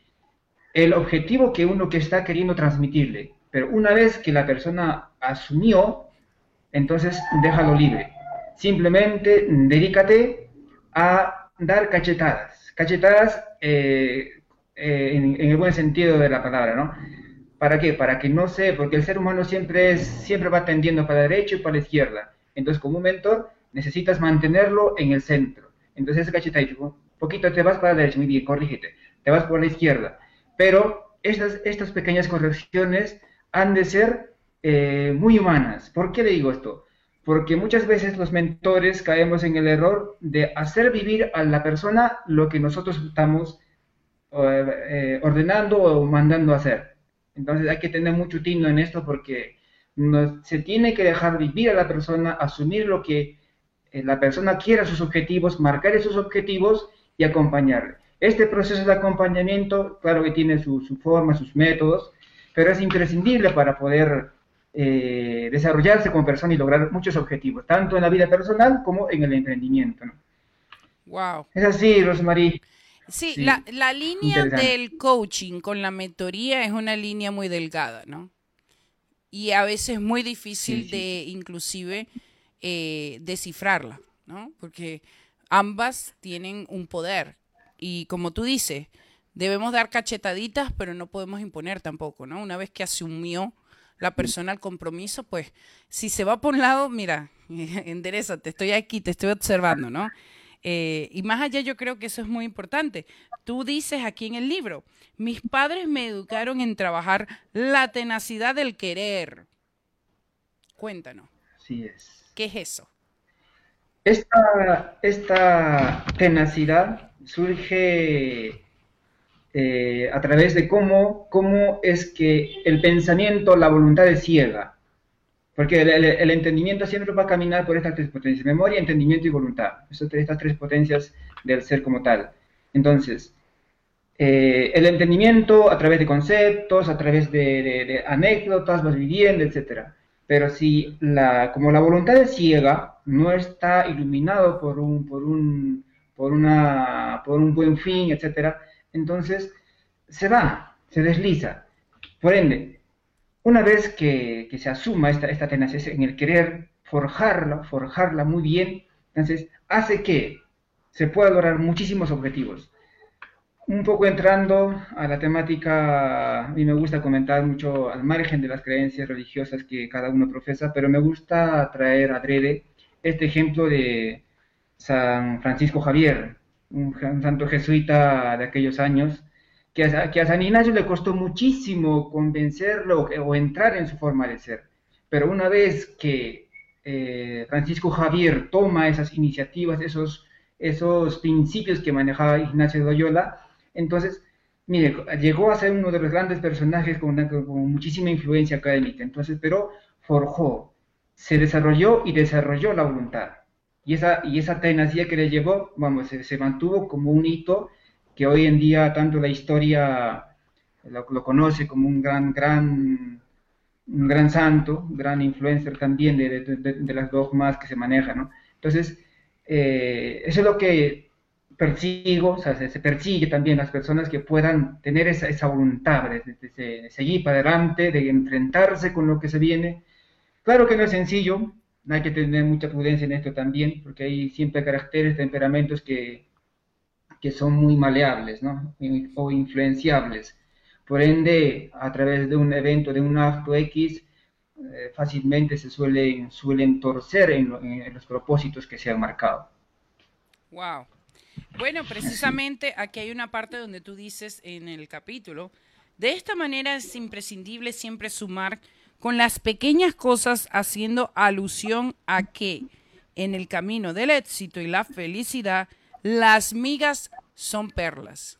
el objetivo que uno que está queriendo transmitirle. Pero una vez que la persona asumió, entonces déjalo libre. Simplemente dedícate a dar cachetadas, cachetadas eh, eh, en, el buen sentido de la palabra, ¿no? ¿Para qué? Para que no sé, porque el ser humano siempre, es, siempre va tendiendo para la derecha y para la izquierda. Entonces, como un mentor, necesitas mantenerlo en el centro. Entonces, ese cachetadito, poquito te vas para la derecha, muy bien, corrígete, te vas por la izquierda. Pero estas, estas pequeñas correcciones han de ser eh, muy humanas. ¿Por qué le digo esto? Porque muchas veces los mentores caemos en el error de hacer vivir a la persona lo que nosotros estamos eh, eh, ordenando o mandando hacer. Entonces hay que tener mucho tino en esto porque se tiene que dejar vivir a la persona, asumir lo que la persona quiera, sus objetivos, marcar esos objetivos y acompañarle. Este proceso de acompañamiento, claro que tiene su forma, sus métodos, pero es imprescindible para poder eh, desarrollarse como persona y lograr muchos objetivos, tanto en la vida personal como en el emprendimiento. Wow. Es así, Rosmarie. Sí, La, la, línea del coaching con la mentoría es una línea muy delgada, ¿no? Y a veces muy difícil de inclusive eh, descifrarla, ¿no? Porque ambas tienen un poder. Y como tú dices, debemos dar cachetaditas, pero no podemos imponer tampoco, ¿no? Una vez que asumió la persona al compromiso, pues si se va por un lado, mira, enderezate, estoy aquí, te estoy observando, ¿no? Eh, y más allá yo creo que eso es muy importante. Tú dices aquí en el libro, mis padres me educaron en trabajar la tenacidad del querer. Cuéntanos. Así es. ¿Qué es eso? Esta, esta tenacidad surge eh, a través de cómo, cómo es que el pensamiento, la voluntad es ciega. Porque el, entendimiento siempre va a caminar por estas tres potencias, memoria, entendimiento y voluntad. Estas, tres potencias del ser como tal. Entonces, eh, el entendimiento a través de conceptos, a través de, anécdotas, vas viviendo, etc. Pero si la, como la voluntad es ciega, no está iluminado por un, por un, por una, por un buen fin, etc., entonces se va, se desliza. Por ende, una vez que, se asuma esta, esta tenacidad en el querer forjarla, forjarla muy bien, entonces hace que se pueda lograr muchísimos objetivos. Un poco entrando a la temática, a mí me gusta comentar mucho al margen de las creencias religiosas que cada uno profesa, pero me gusta traer a Drede este ejemplo de San Francisco Javier, un, santo jesuita de aquellos años, que a, que a, San Ignacio le costó muchísimo convencerlo o, entrar en su forma de ser. Pero una vez que eh, Francisco Javier toma esas iniciativas, esos, esos principios que manejaba Ignacio de Loyola, entonces, mire, llegó a ser uno de los grandes personajes con, con muchísima influencia académica. Entonces, pero forjó, se desarrolló y desarrolló la voluntad. Y esa, y esa tenacidad que le llevó, vamos, se, mantuvo como un hito que hoy en día tanto la historia lo, conoce como un gran, gran, un gran santo, gran influencer también de, de, las dogmas que se manejan, ¿no? Entonces, eh, eso es lo que persigo, o sea, se, persigue también las personas que puedan tener esa, esa voluntad de, seguir para adelante, de enfrentarse con lo que se viene. Claro que no es sencillo, hay que tener mucha prudencia en esto también, porque hay siempre caracteres, temperamentos que, que son muy maleables ¿no? o influenciables. Por ende, a través de un evento, de un acto X, eh, fácilmente se suelen, suelen torcer en, en, los propósitos que se han marcado. Wow. Bueno, precisamente aquí hay una parte donde tú dices en el capítulo, de esta manera es imprescindible siempre sumar con las pequeñas cosas haciendo alusión a que en el camino del éxito y la felicidad, las migas son perlas.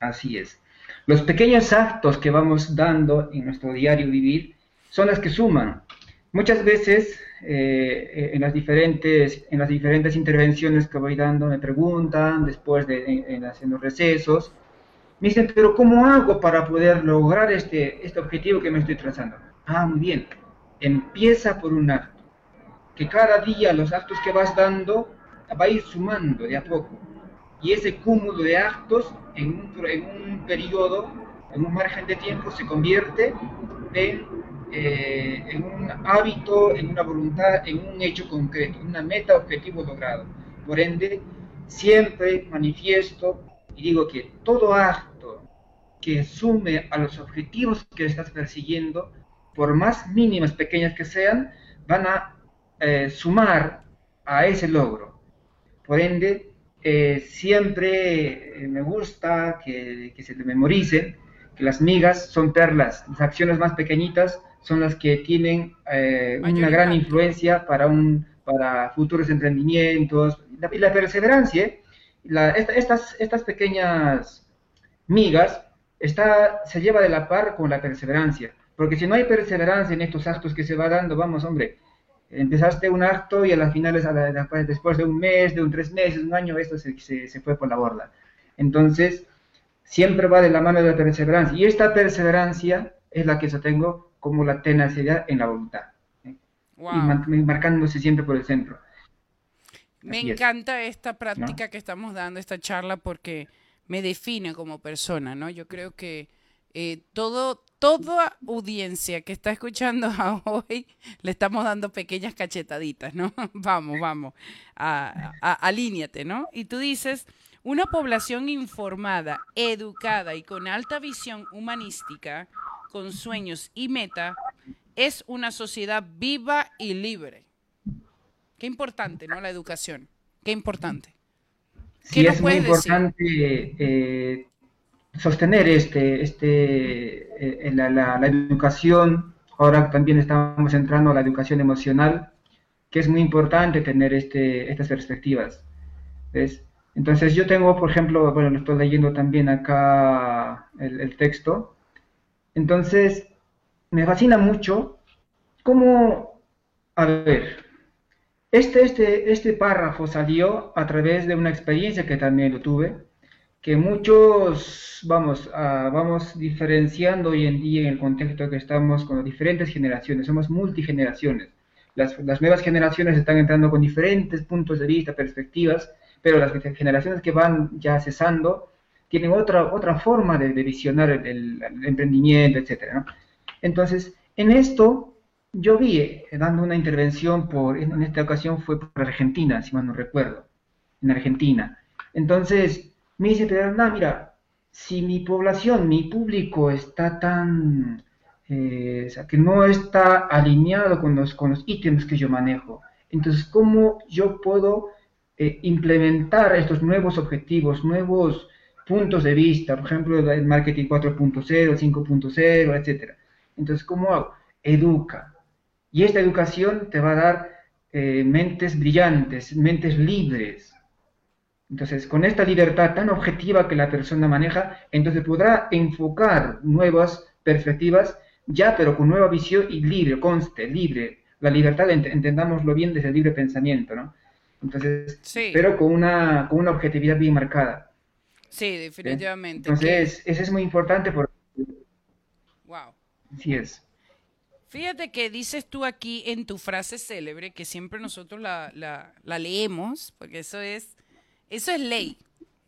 Así es. Los pequeños actos que vamos dando en nuestro diario vivir son las que suman. Muchas veces eh, en, las diferentes, en las diferentes intervenciones que voy dando me preguntan, después de en, haciendo recesos, me dicen, pero ¿cómo hago para poder lograr este, este objetivo que me estoy trazando? Ah, muy bien. Empieza por un acto. Que cada día los actos que vas dando va a ir sumando de a poco. Y ese cúmulo de actos en un, en un periodo, en un margen de tiempo, se convierte en, eh, en un hábito, en una voluntad, en un hecho concreto, una meta objetivo logrado. Por ende, siempre manifiesto y digo que todo acto que sume a los objetivos que estás persiguiendo por más mínimas, pequeñas que sean, van a eh, sumar a ese logro. Por ende, eh, siempre eh, me gusta que, se te memoricen que las migas son perlas, las acciones más pequeñitas son las que tienen una gran influencia para, un, para futuros emprendimientos. Y la, perseverancia, estas, estas pequeñas migas, está, se lleva de la par con la perseverancia. Porque si no hay perseverancia en estos actos que se va dando, vamos, hombre, empezaste un acto y a las finales, después de un mes, de un tres meses, un año, esto se, se, fue por la borda. Entonces, siempre va de la mano de la perseverancia. Y esta perseverancia es la que yo tengo como la tenacidad en la voluntad. ¿eh? Y marcándose siempre por el centro. Me encanta esta práctica que estamos dando, esta charla, porque me define como persona, ¿no? Yo creo que eh, todo, toda audiencia que está escuchando hoy, le estamos dando pequeñas cachetaditas, ¿no? vamos, vamos, a, alíñate, ¿no? Y tú dices, una población informada, educada y con alta visión humanística, con sueños y meta, es una sociedad viva y libre. Qué importante, ¿no? La educación. Qué importante. sí es muy importante eh, sostener este, este, eh, la, la, educación. Ahora también estamos entrando a la educación emocional, que es muy importante tener este, estas perspectivas. Entonces yo tengo, por ejemplo, bueno, lo estoy leyendo también acá el, el texto. Entonces, me fascina mucho cómo, a ver, este, este, este párrafo salió a través de una experiencia que también lo tuve, que muchos vamos, vamos diferenciando hoy en día en el contexto que estamos con las diferentes generaciones, somos multigeneraciones. Las, las nuevas generaciones están entrando con diferentes puntos de vista, perspectivas, pero las generaciones que van ya cesando tienen otra, otra forma de, visionar el, emprendimiento, etc. Entonces, en esto yo vi eh, dando una intervención por, en esta ocasión fue por Argentina, si mal no recuerdo, en Argentina. Entonces, me dice, no, mira, si mi población, mi público está tan, eh, que no está alineado con los, con los ítems que yo manejo, entonces, ¿cómo yo puedo eh, implementar estos nuevos objetivos, nuevos puntos de vista, por ejemplo, el marketing 4.0, 5.0, etcétera? Entonces, ¿cómo hago? Educa, y esta educación te va a dar eh, mentes brillantes, mentes libres. Entonces, con esta libertad tan objetiva que la persona maneja, entonces podrá enfocar nuevas perspectivas, ya pero con nueva visión y libre, conste, libre. La libertad, entendámoslo bien desde el libre pensamiento, ¿no? Entonces, pero con una, con una objetividad bien marcada. Sí, definitivamente. Entonces, eso es muy importante porque... Wow. Así es. Fíjate que dices tú aquí en tu frase célebre, que siempre nosotros la, la, leemos, porque eso es, eso es ley,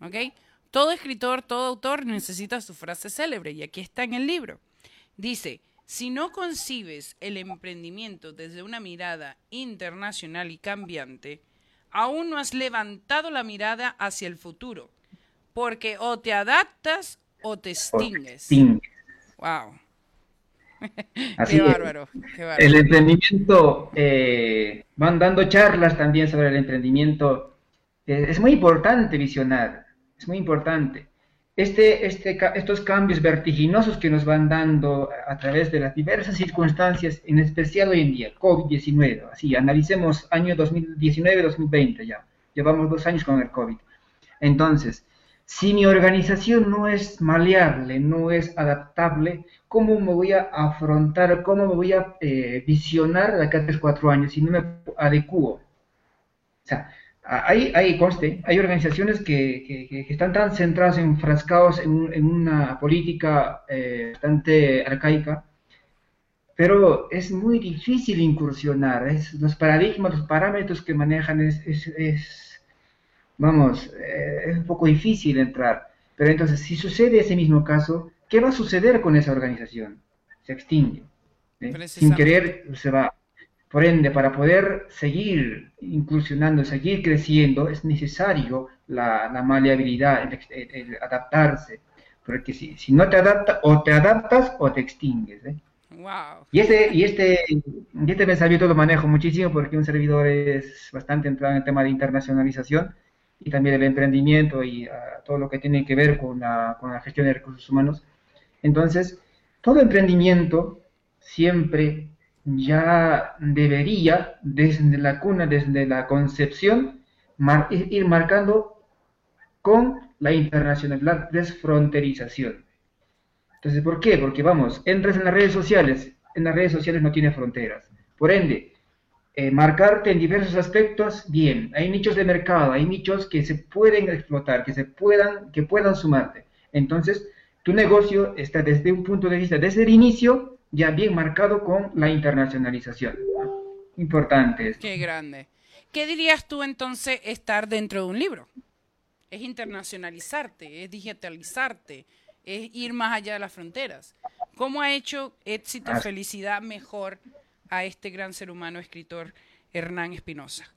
¿ok? Todo escritor, todo autor necesita su frase célebre, y aquí está en el libro. Dice, si no concibes el emprendimiento desde una mirada internacional y cambiante, aún no has levantado la mirada hacia el futuro, porque o te adaptas o te extingues. Wow. Así bárbaro, El emprendimiento, eh, van dando charlas también sobre el emprendimiento. Eh, es muy importante visionar, es muy importante. Este, este, estos cambios vertiginosos que nos van dando a través de las diversas circunstancias, en especial hoy en día, COVID-19, así, analicemos año 2019-2020 ya, llevamos dos años con el COVID. Entonces, si mi organización no es maleable, no es adaptable, ¿cómo me voy a afrontar, cómo me voy a eh, visionar de acá a 3, 4 años si no me adecuo? O sea, hay, hay conste, hay organizaciones que, están tan centradas, enfrascados en, en una política eh, bastante arcaica, pero es muy difícil incursionar. Es, los paradigmas, los parámetros que manejan es vamos, eh, es un poco difícil entrar. Pero entonces, si sucede ese mismo caso, ¿qué va a suceder con esa organización? Se extingue. Sin querer se va. Por ende, para poder seguir incursionando, seguir creciendo, es necesario la, la maleabilidad, el, adaptarse. Porque si, si no te adaptas, o te adaptas o te extingues. ¿eh? Wow. Y este, y este, y este pensamiento lo manejo muchísimo porque un servidor es bastante entrado en el tema de internacionalización y también el emprendimiento y ah, todo lo que tiene que ver con la, con la gestión de recursos humanos. Entonces, todo emprendimiento siempre ya debería, desde la cuna, desde la concepción, ir marcando con la internacionalidad, desfronterización. Entonces, ¿por qué? Porque vamos, entras en las redes sociales, en las redes sociales no tiene fronteras. Por ende, eh, marcarte en diversos aspectos, bien, hay nichos de mercado, hay nichos que se pueden explotar, que se puedan, que puedan sumarte. Entonces, tu negocio está desde un punto de vista, desde el inicio, ya bien marcado con la internacionalización. Importante. Qué grande. ¿Qué dirías tú entonces estar dentro de un libro? Es internacionalizarte, es digitalizarte, es ir más allá de las fronteras. ¿Cómo ha hecho éxito, felicidad mejor a este gran ser humano escritor Hernán Espinosa?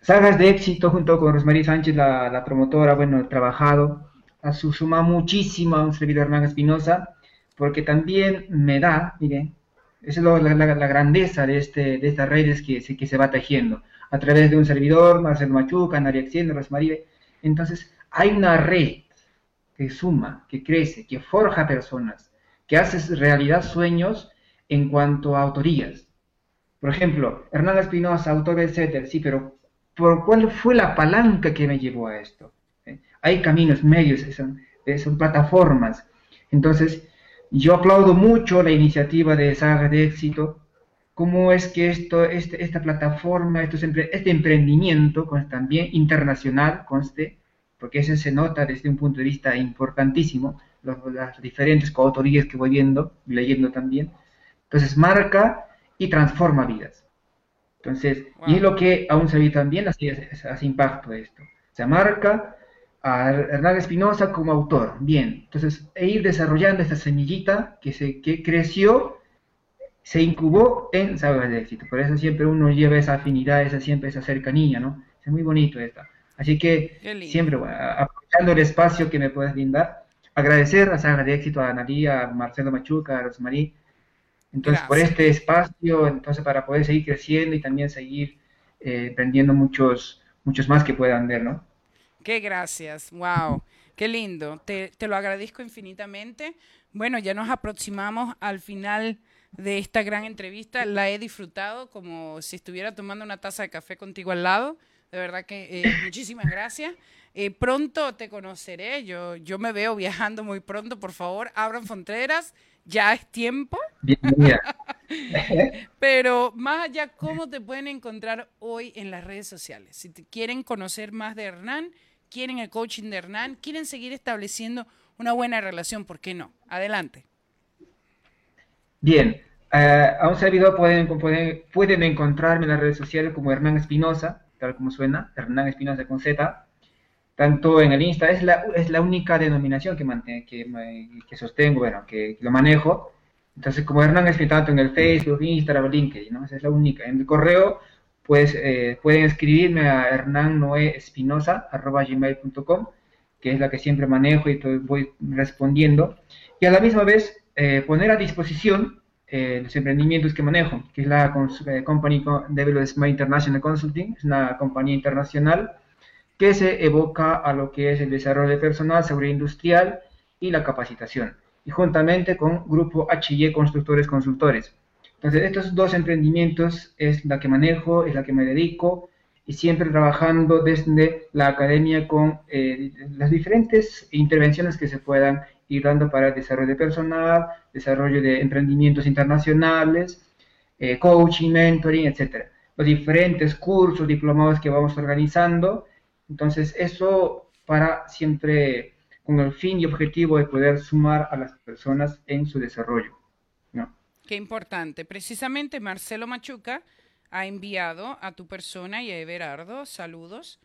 Sagas de éxito junto con Rosmarie Sánchez, la, promotora, bueno, he trabajado, a su suma muchísimo a un servidor Hernán Espinosa, porque también me da, mire, Esa es la, grandeza de, este, de estas redes que, que se va tejiendo a través de un servidor, Marcelo Machuca, Naria Extiendo, Rosmarie. Entonces, hay una red que suma, que crece, que forja personas, que hace realidad sueños en cuanto a autorías. Por ejemplo, Hernán Espinosa, autor etcétera, sí, pero ¿por cuál fue la palanca que me llevó a esto? ¿Eh? Hay caminos, medios, son, son plataformas. Entonces, yo aplaudo mucho la iniciativa de Saga de Éxito, cómo es que esto, este, esta plataforma, este emprendimiento también internacional, conste, porque eso se nota desde un punto de vista importantísimo, las diferentes coautorías que voy viendo, leyendo también. Entonces, marca y transforma vidas. Entonces, y es lo que aún se ve también, así hace impacto esto. Se marca a Hernán Espinosa como autor. Bien, entonces, e ir desarrollando esta semillita que, se, que creció, se incubó en Sagas de Éxito. Por eso siempre uno lleva esa afinidad, esa siempre esa cercanía, ¿no? Es muy bonito esta. Así que siempre, aprovechando el espacio que me puedes brindar, agradecer a Sagas de Éxito, a Analia, a Marcelo Machuca, a Rosmarí, entonces por este espacio, entonces para poder seguir creciendo y también seguir eh, aprendiendo muchos, muchos más que puedan ver, ¿no? Qué gracias, wow, qué lindo, te, lo agradezco infinitamente. Bueno, ya nos aproximamos al final de esta gran entrevista, la he disfrutado como si estuviera tomando una taza de café contigo al lado. De verdad que eh, muchísimas gracias. Eh, pronto te conoceré, yo, yo me veo viajando muy pronto, por favor, abran fronteras, ya es tiempo. Bienvenida. Pero más allá, ¿cómo te pueden encontrar hoy en las redes sociales? Si te quieren conocer más de Hernán, quieren el coaching de Hernán, quieren seguir estableciendo una buena relación, ¿por qué no? Adelante. Bien, eh, a un servidor pueden, pueden, encontrarme en las redes sociales como Hernán Espinosa, tal como suena, Hernán Espinosa con Z, tanto en el Insta, es la, es la única denominación que, que, que sostengo, bueno, que, lo manejo. Entonces, como Hernán Espinosa, tanto en el Facebook, Instagram, LinkedIn, ¿no? Es la única. En el correo pues eh, pueden escribirme a hernannoespinosa.gmail.com, que es la que siempre manejo y voy respondiendo. Y a la misma vez eh, poner a disposición eh, los emprendimientos que manejo, que es la Company Development International Consulting, es una compañía internacional que se evoca a lo que es el desarrollo de personal, seguridad industrial y la capacitación, y juntamente con Grupo HY Constructores Consultores. Entonces, estos dos emprendimientos es la que manejo, es la que me dedico y siempre trabajando desde la academia con eh, las diferentes intervenciones que se puedan ir dando para el desarrollo de personal, desarrollo de emprendimientos internacionales, eh, coaching, mentoring, etc. Los diferentes cursos, diplomados que vamos organizando. Entonces, eso para siempre con el fin y objetivo de poder sumar a las personas en su desarrollo. Qué importante. Precisamente Marcelo Machuca ha enviado a tu persona y a Everardo saludos.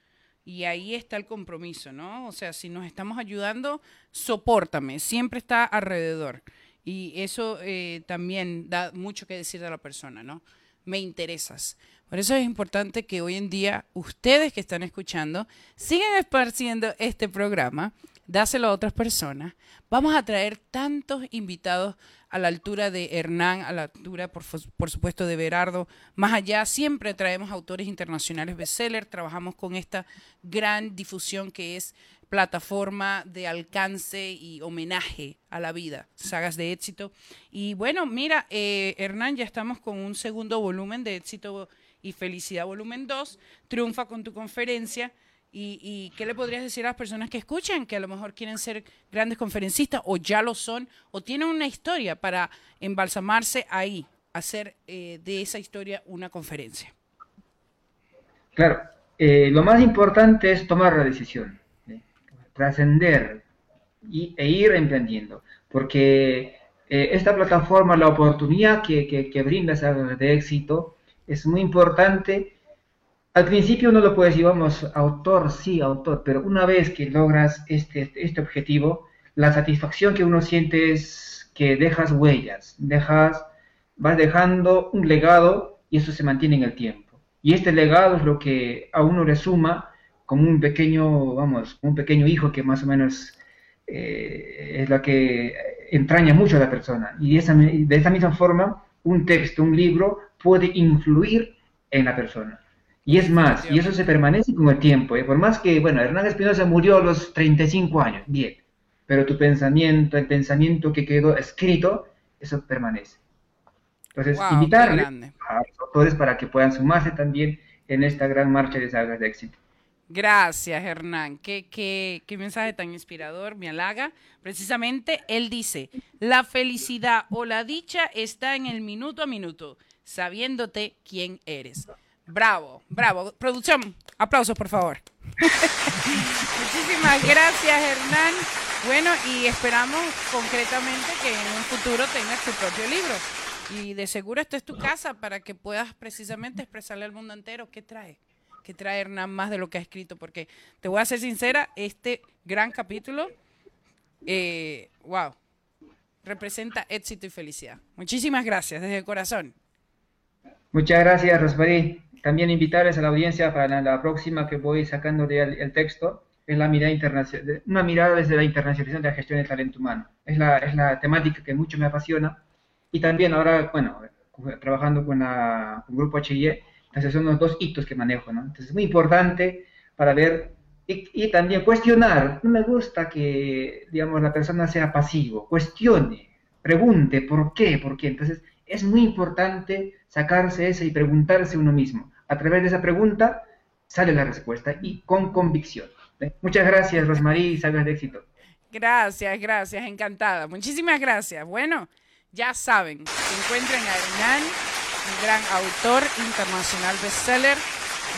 Y ahí está el compromiso, ¿no? O sea, si nos estamos ayudando, sopórtame, siempre está alrededor. Y eso eh, también da mucho que decir de la persona, ¿no? Me interesas. Por eso es importante que hoy en día ustedes que están escuchando sigan esparciendo este programa, dáselo a otras personas. Vamos a traer tantos invitados a la altura de Hernán, a la altura, por, por, supuesto, de Berardo. Más allá, siempre traemos autores internacionales bestseller, trabajamos con esta gran difusión que es plataforma de alcance y homenaje a la vida, sagas de éxito. Y bueno, mira, eh, Hernán, ya estamos con un segundo volumen de éxito y felicidad, volumen 2, triunfa con tu conferencia. ¿Y, qué le podrías decir a las personas que escuchan, que a lo mejor quieren ser grandes conferencistas o ya lo son, o tienen una historia para embalsamarse ahí, hacer eh, de esa historia una conferencia? Claro, eh, lo más importante es tomar la decisión, trascender e ir emprendiendo, porque eh, esta plataforma, la oportunidad que, que, brinda de éxito, es muy importante al principio no lo puedes decir, vamos, autor, sí, autor, pero una vez que logras este, este objetivo, la satisfacción que uno siente es que dejas huellas, dejas, vas dejando un legado y eso se mantiene en el tiempo. Y este legado es lo que a uno le suma como un pequeño, vamos, un pequeño hijo que más o menos eh, es la que entraña mucho a la persona. Y de esa, de esa misma forma un texto, un libro, puede influir en la persona. Y es más, y eso se permanece con el tiempo. ¿eh? Por más que, bueno, Hernán Espinosa murió a los 35 años, bien, pero tu pensamiento, el pensamiento que quedó escrito, eso permanece. Entonces, invitarle a los autores para que puedan sumarse también en esta gran marcha de sagas de éxito. Gracias, Hernán. Qué, qué, qué, mensaje tan inspirador, me halaga. Precisamente, él dice, la felicidad o la dicha está en el minuto a minuto, sabiéndote quién eres. Bravo, bravo. Producción, aplausos, por favor. Muchísimas gracias, Hernán. Bueno, y esperamos concretamente que en un futuro tengas tu propio libro. Y de seguro esta es tu casa para que puedas precisamente expresarle al mundo entero qué trae que trae Hernán más de lo que ha escrito, porque te voy a ser sincera, este gran capítulo, eh, wow, representa éxito y felicidad. Muchísimas gracias desde el corazón. Muchas gracias, Rosmarie. También invitarles a la audiencia para la, próxima que voy sacando del el texto, es la mirada internacional, una mirada desde la internacionalización de la gestión del talento humano. Es la, es la temática que mucho me apasiona. Y también ahora, bueno, trabajando con, la, con el Grupo HIE, entonces son los dos hitos que manejo, ¿no? Entonces es muy importante para ver y, también cuestionar. No me gusta que, digamos, la persona sea pasivo, cuestione, pregunte por qué, por qué. Entonces es muy importante sacarse ese y preguntarse uno mismo. A través de esa pregunta sale la respuesta y con convicción. ¿eh? Muchas gracias, Rosmarie, y salgas de éxito. Gracias, gracias, encantada. Muchísimas gracias. Bueno, ya saben, encuentren a Hernán un gran autor internacional bestseller.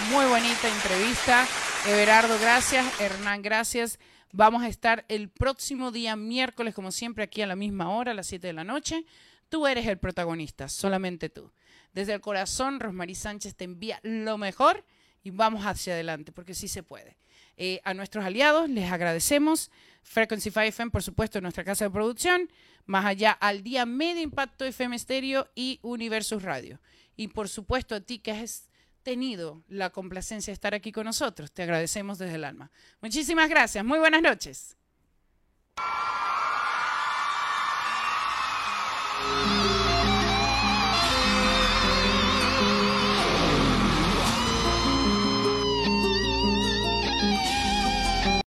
Muy bonita entrevista. Everardo, gracias. Hernán, gracias. Vamos a estar el próximo día miércoles, como siempre, aquí a la misma hora, a las 7 de la noche. Tú eres el protagonista, solamente tú. Desde el corazón, Rosmarie Sánchez te envía lo mejor y vamos hacia adelante, porque sí se puede. Eh, a nuestros aliados les agradecemos. Frequency 5 FM, por supuesto, nuestra casa de producción. Más allá, al día Media Impacto FM Stereo y Universus Radio. Y por supuesto, a ti que has tenido la complacencia de estar aquí con nosotros. Te agradecemos desde el alma. Muchísimas gracias. Muy buenas noches.